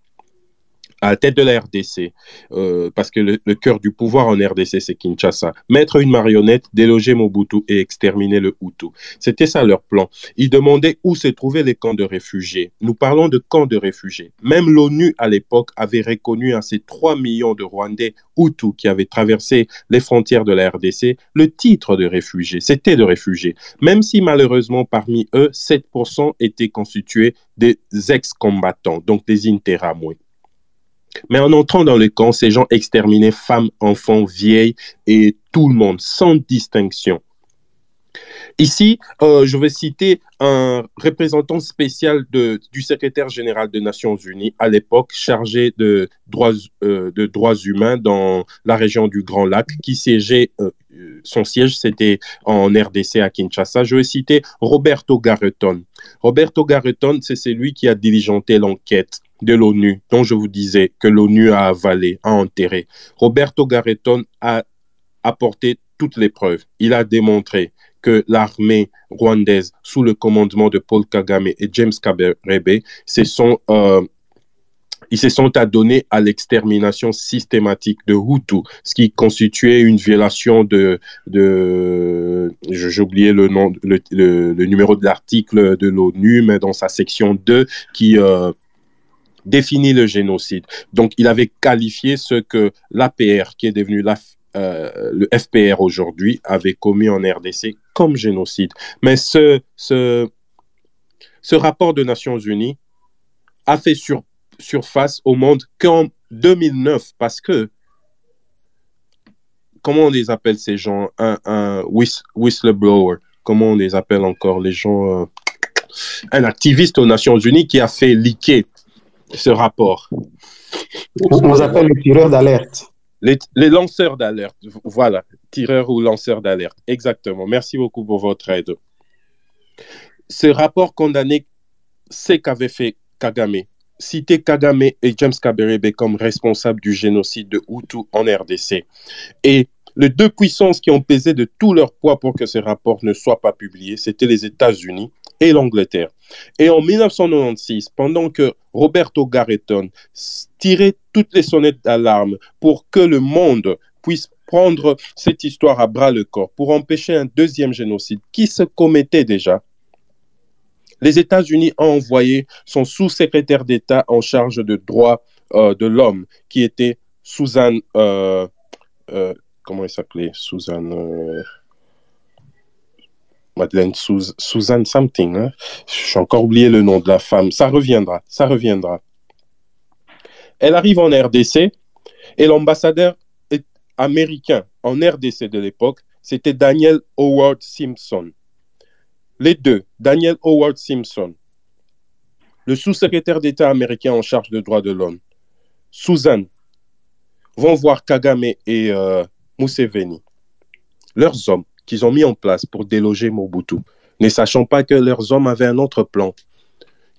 à la tête de la RDC, euh, parce que le, cœur du pouvoir en RDC, c'est Kinshasa. Mettre une marionnette, déloger Mobutu et exterminer le Hutu. C'était ça leur plan. Ils demandaient où se trouvaient les camps de réfugiés. Nous parlons de camps de réfugiés. Même l'ONU, à l'époque, avait reconnu à ces 3 millions de Rwandais Hutus qui avaient traversé les frontières de la RDC le titre de réfugiés. C'était de réfugiés. Même si malheureusement, parmi eux, 7% étaient constitués des ex-combattants, donc des interamoués. Mais en entrant dans le camp, ces gens exterminaient femmes, enfants, vieilles et tout le monde, sans distinction. Ici, euh, je vais citer un représentant spécial du secrétaire général des Nations Unies à l'époque chargé de droits, euh, humains dans la région du Grand Lac, qui siégeait, euh, son siège c'était en RDC à Kinshasa. Je vais citer Roberto Garreton. Roberto Garreton, c'est celui qui a diligenté l'enquête de l'ONU, dont je vous disais que l'ONU a avalé, a enterré. Roberto Garreton a apporté toutes les preuves. Il a démontré que l'armée rwandaise, sous le commandement de Paul Kagame et James Kabarebe, se sont, euh, ils se sont adonnés à l'extermination systématique de Hutu, ce qui constituait une violation de, de j'ai oublié le nom, le, le, numéro de l'article de l'ONU, mais dans sa section 2, qui euh, définit le génocide. Donc, il avait qualifié ce que l'APR, qui est devenu euh, le FPR aujourd'hui, avait commis en RDC comme génocide. Mais ce, ce, rapport des Nations Unies a fait sur, surface au monde qu'en 2009, parce que comment on les appelle ces gens? Un, un whistleblower. Comment on les appelle encore les gens euh, Un activiste aux Nations Unies qui a fait liquer ce rapport. On les appelle les tireurs d'alerte. Les, lanceurs d'alerte, voilà, tireurs ou lanceurs d'alerte, exactement. Merci beaucoup pour votre aide. Ce rapport condamnait ce qu'avait fait Kagame, citer Kagame et James Kaberebe comme responsables du génocide de Hutu en RDC. Et les deux puissances qui ont pesé de tout leur poids pour que ce rapport ne soit pas publié, c'était les États-Unis et l'Angleterre. Et en 1996, pendant que Roberto Garreton tirait toutes les sonnettes d'alarme pour que le monde puisse prendre cette histoire à bras le corps, pour empêcher un deuxième génocide qui se commettait déjà, les États-Unis ont envoyé son sous-secrétaire d'État en charge de droits euh, de l'homme, qui était Suzanne, euh, euh, comment il s'appelait? Suzanne Madeleine Suzanne something. Hein? J'ai encore oublié le nom de la femme. Ça reviendra, ça reviendra. Elle arrive en RDC et l'ambassadeur américain en RDC de l'époque, c'était Daniel Howard Simpson. Les deux, Daniel Howard Simpson, le sous-secrétaire d'État américain en charge des droits de l'homme, Suzanne, vont voir Kagame et euh, Museveni. Leurs hommes qu'ils ont mis en place pour déloger Mobutu, ne sachant pas que leurs hommes avaient un autre plan.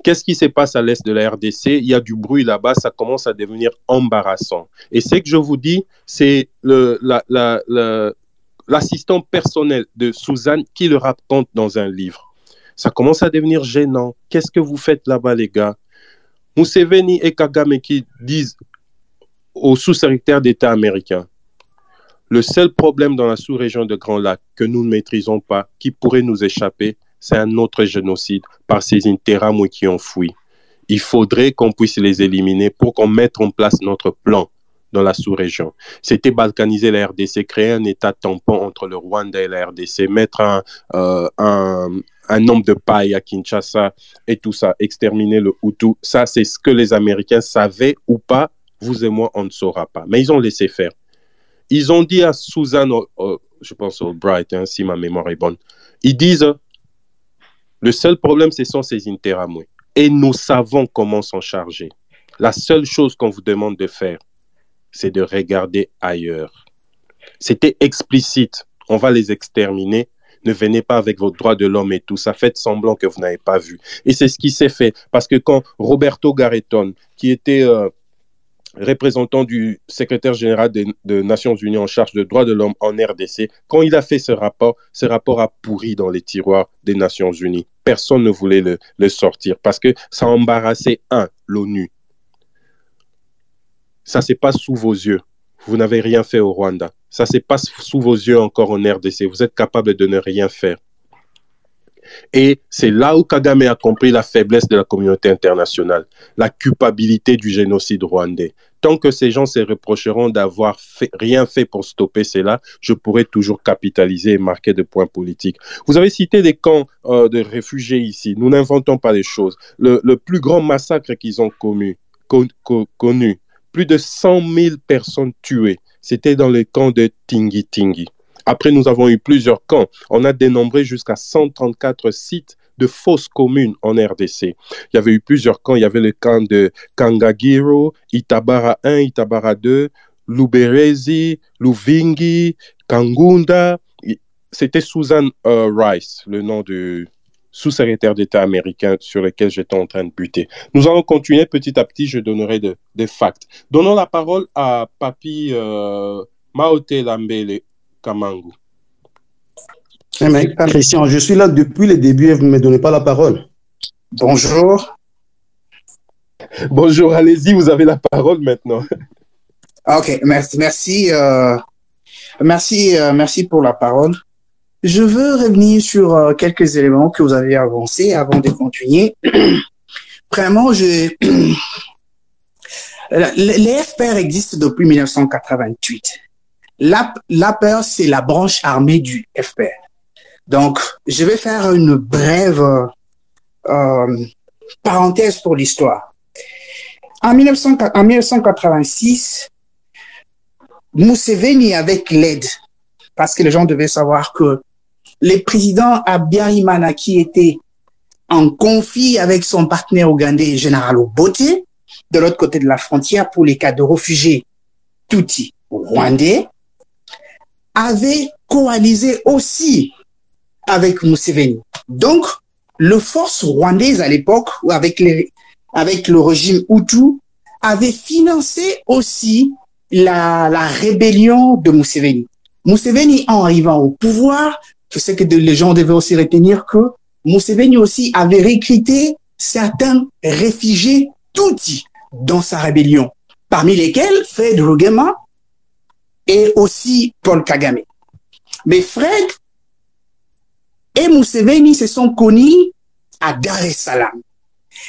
Qu'est-ce qui se passe à l'est de la RDC Il y a du bruit là-bas, ça commence à devenir embarrassant. Et ce que je vous dis, c'est l'assistant personnel de Suzanne qui le raconte dans un livre. Ça commence à devenir gênant. Qu'est-ce que vous faites là-bas, les gars? Museveni et Kagame qui disent au sous-secrétaire d'État américain, le seul problème dans la sous-région de Grand Lac que nous ne maîtrisons pas, qui pourrait nous échapper, c'est un autre génocide par ces interamouis qui ont fui. Il faudrait qu'on puisse les éliminer pour qu'on mette en place notre plan dans la sous-région. C'était balkaniser la RDC, créer un état tampon entre le Rwanda et la RDC, mettre un, euh, un nombre de pailles à Kinshasa et tout ça, exterminer le Hutu. Ça, c'est ce que les Américains savaient ou pas. Vous et moi, on ne saura pas. Mais ils ont laissé faire. Ils ont dit à Suzanne, je pense au Bright, hein, si ma mémoire est bonne, ils disent, le seul problème, ce sont ces interamoués. Et nous savons comment s'en charger. La seule chose qu'on vous demande de faire, c'est de regarder ailleurs. C'était explicite. On va les exterminer. ne venez pas avec vos droits de l'homme et tout ça, faites semblant que vous n'avez pas vu. Et c'est ce qui s'est fait, parce que quand Roberto Garreton, qui était euh, représentant du secrétaire général des Nations Unies en charge des droits de l'homme en RDC, quand il a fait ce rapport, ce rapport a pourri dans les tiroirs des Nations Unies. Personne ne voulait le, sortir parce que ça embarrassait, un, l'ONU. Ça, c'est pas sous vos yeux. Vous n'avez rien fait au Rwanda. Ça, c'est pas sous vos yeux encore en RDC. Vous êtes capable de ne rien faire. Et c'est là où Kagame a compris la faiblesse de la communauté internationale, la culpabilité du génocide rwandais. Tant que ces gens se reprocheront d'avoir rien fait pour stopper cela, je pourrais toujours capitaliser et marquer des points politiques. Vous avez cité des camps euh, de réfugiés ici. Nous n'inventons pas les choses. Le, plus grand massacre qu'ils ont connu, connu, plus de 100 000 personnes tuées, c'était dans le camp de Tingi Tingi. Après, nous avons eu plusieurs camps. On a dénombré jusqu'à 134 sites de fausses communes en RDC. Il y avait eu plusieurs camps. Il y avait le camp de Kangagiro, Itabara 1, Itabara 2, Luberezi, Luvingi, Kangunda. C'était Susan euh, Rice, le nom du sous-secrétaire d'État américain sur lequel j'étais en train de buter. Nous allons continuer petit à petit, je donnerai des facts. Donnons la parole à Papi euh, Maote Lambele Kamangu. Eh, Christian, je suis là depuis le début et vous ne me donnez pas la parole. Bonjour. Bonjour, allez-y, vous avez la parole maintenant. Ah, ok, merci, merci, euh, merci, euh, merci pour la parole. Je veux revenir sur euh, quelques éléments que vous avez avancés avant de continuer. [CLEARS THROAT] Vraiment, je, [CLEARS THROAT] les FPR existent depuis 1988. L'APR, c'est la branche armée du FPR. Donc, je vais faire une brève euh, parenthèse pour l'histoire. En, 1986, Museveni, avec l'aide, parce que les gens devaient savoir que le président Abiyarimana, qui était en conflit avec son partenaire ougandais, général Obote, de l'autre côté de la frontière pour les cas de réfugiés Tutsi rwandais, avait coalisé aussi avec Museveni. Donc, le force rwandaise à l'époque, avec, avec le régime Hutu, avait financé aussi la, rébellion de Museveni. Museveni, en arrivant au pouvoir, je sais que les gens devaient aussi retenir que Museveni aussi avait recruté certains réfugiés Tutsi dans sa rébellion, parmi lesquels Fred Rugema, et aussi Paul Kagame. Mais Fred et Museveni se sont connus à Dar es Salaam.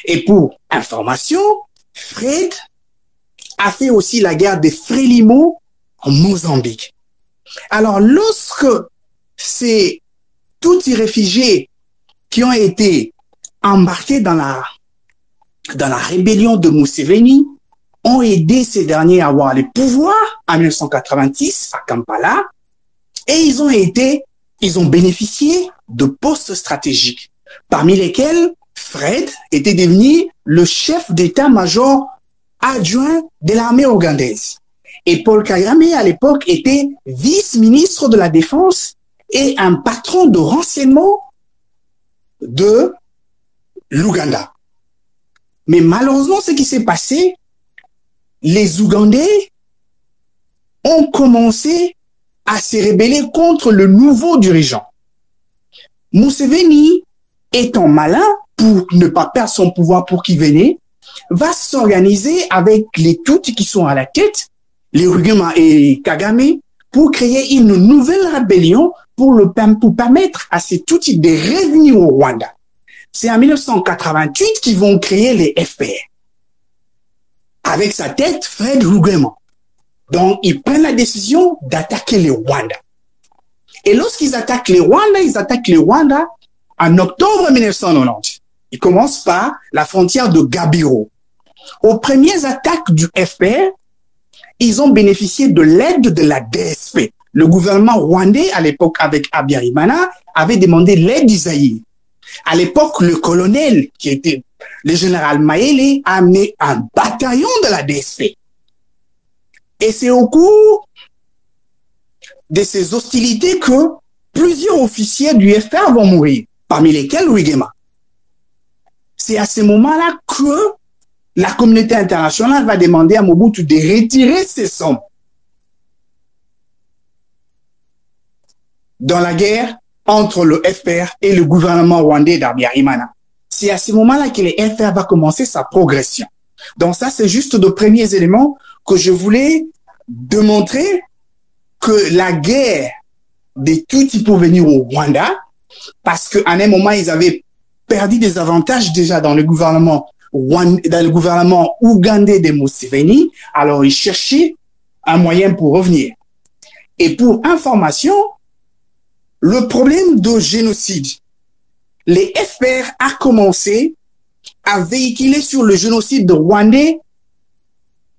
Et pour information, Fred a fait aussi la guerre de Frélimo en Mozambique. Alors, lorsque ces tous ces réfugiés qui ont été embarqués dans la, dans la rébellion de Museveni ont aidé ces derniers à avoir le pouvoir en 1986 à Kampala et ils ont été, ils ont bénéficié de postes stratégiques, parmi lesquels Fred était devenu le chef d'état-major adjoint de l'armée ougandaise. Et Paul Kagame, à l'époque, était vice-ministre de la Défense et un patron de renseignement de l'Ouganda. Mais malheureusement, ce qui s'est passé, les Ougandais ont commencé à se rebeller contre le nouveau dirigeant. Museveni, étant malin pour ne pas perdre son pouvoir pour qui venait, va s'organiser avec les Tutsis qui sont à la tête, les Rugema et Kagame, pour créer une nouvelle rébellion pour, le, pour permettre à ces Tutsis de revenir au Rwanda. C'est en 1988 qu'ils vont créer les FPR avec sa tête Fred Rugema. Donc, ils prennent la décision d'attaquer les Rwanda. Et lorsqu'ils attaquent les Rwanda, ils attaquent les Rwanda en octobre 1990. Ils commencent par la frontière de Gabiro. Aux premières attaques du FPR, ils ont bénéficié de l'aide de la DSP. Le gouvernement rwandais, à l'époque avec Abiyarimana, avait demandé l'aide d'Isaïe. À l'époque, le colonel, qui était le général Maele, a amené un de la DSP. Et c'est au cours de ces hostilités que plusieurs officiers du FPR vont mourir, parmi lesquels Wigema. C'est à ce moment-là que la communauté internationale va demander à Mobutu de retirer ses sommes. Dans la guerre entre le FPR et le gouvernement rwandais d'Abiyarimana. C'est à ce moment-là que le FPR va commencer sa progression. Donc ça, c'est juste de premiers éléments que je voulais démontrer que la guerre des Tutsis pour venir au Rwanda, parce qu'à un moment, ils avaient perdu des avantages déjà dans le gouvernement dans le gouvernement ougandais de Museveni, alors ils cherchaient un moyen pour revenir. Et pour information, le problème de génocide, les FPR a commencé à véhiculer sur le génocide de Rwandais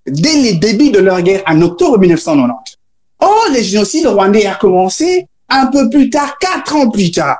dès les débuts de leur guerre en octobre 1990. Or, le génocide rwandais a commencé un peu plus tard, quatre ans plus tard.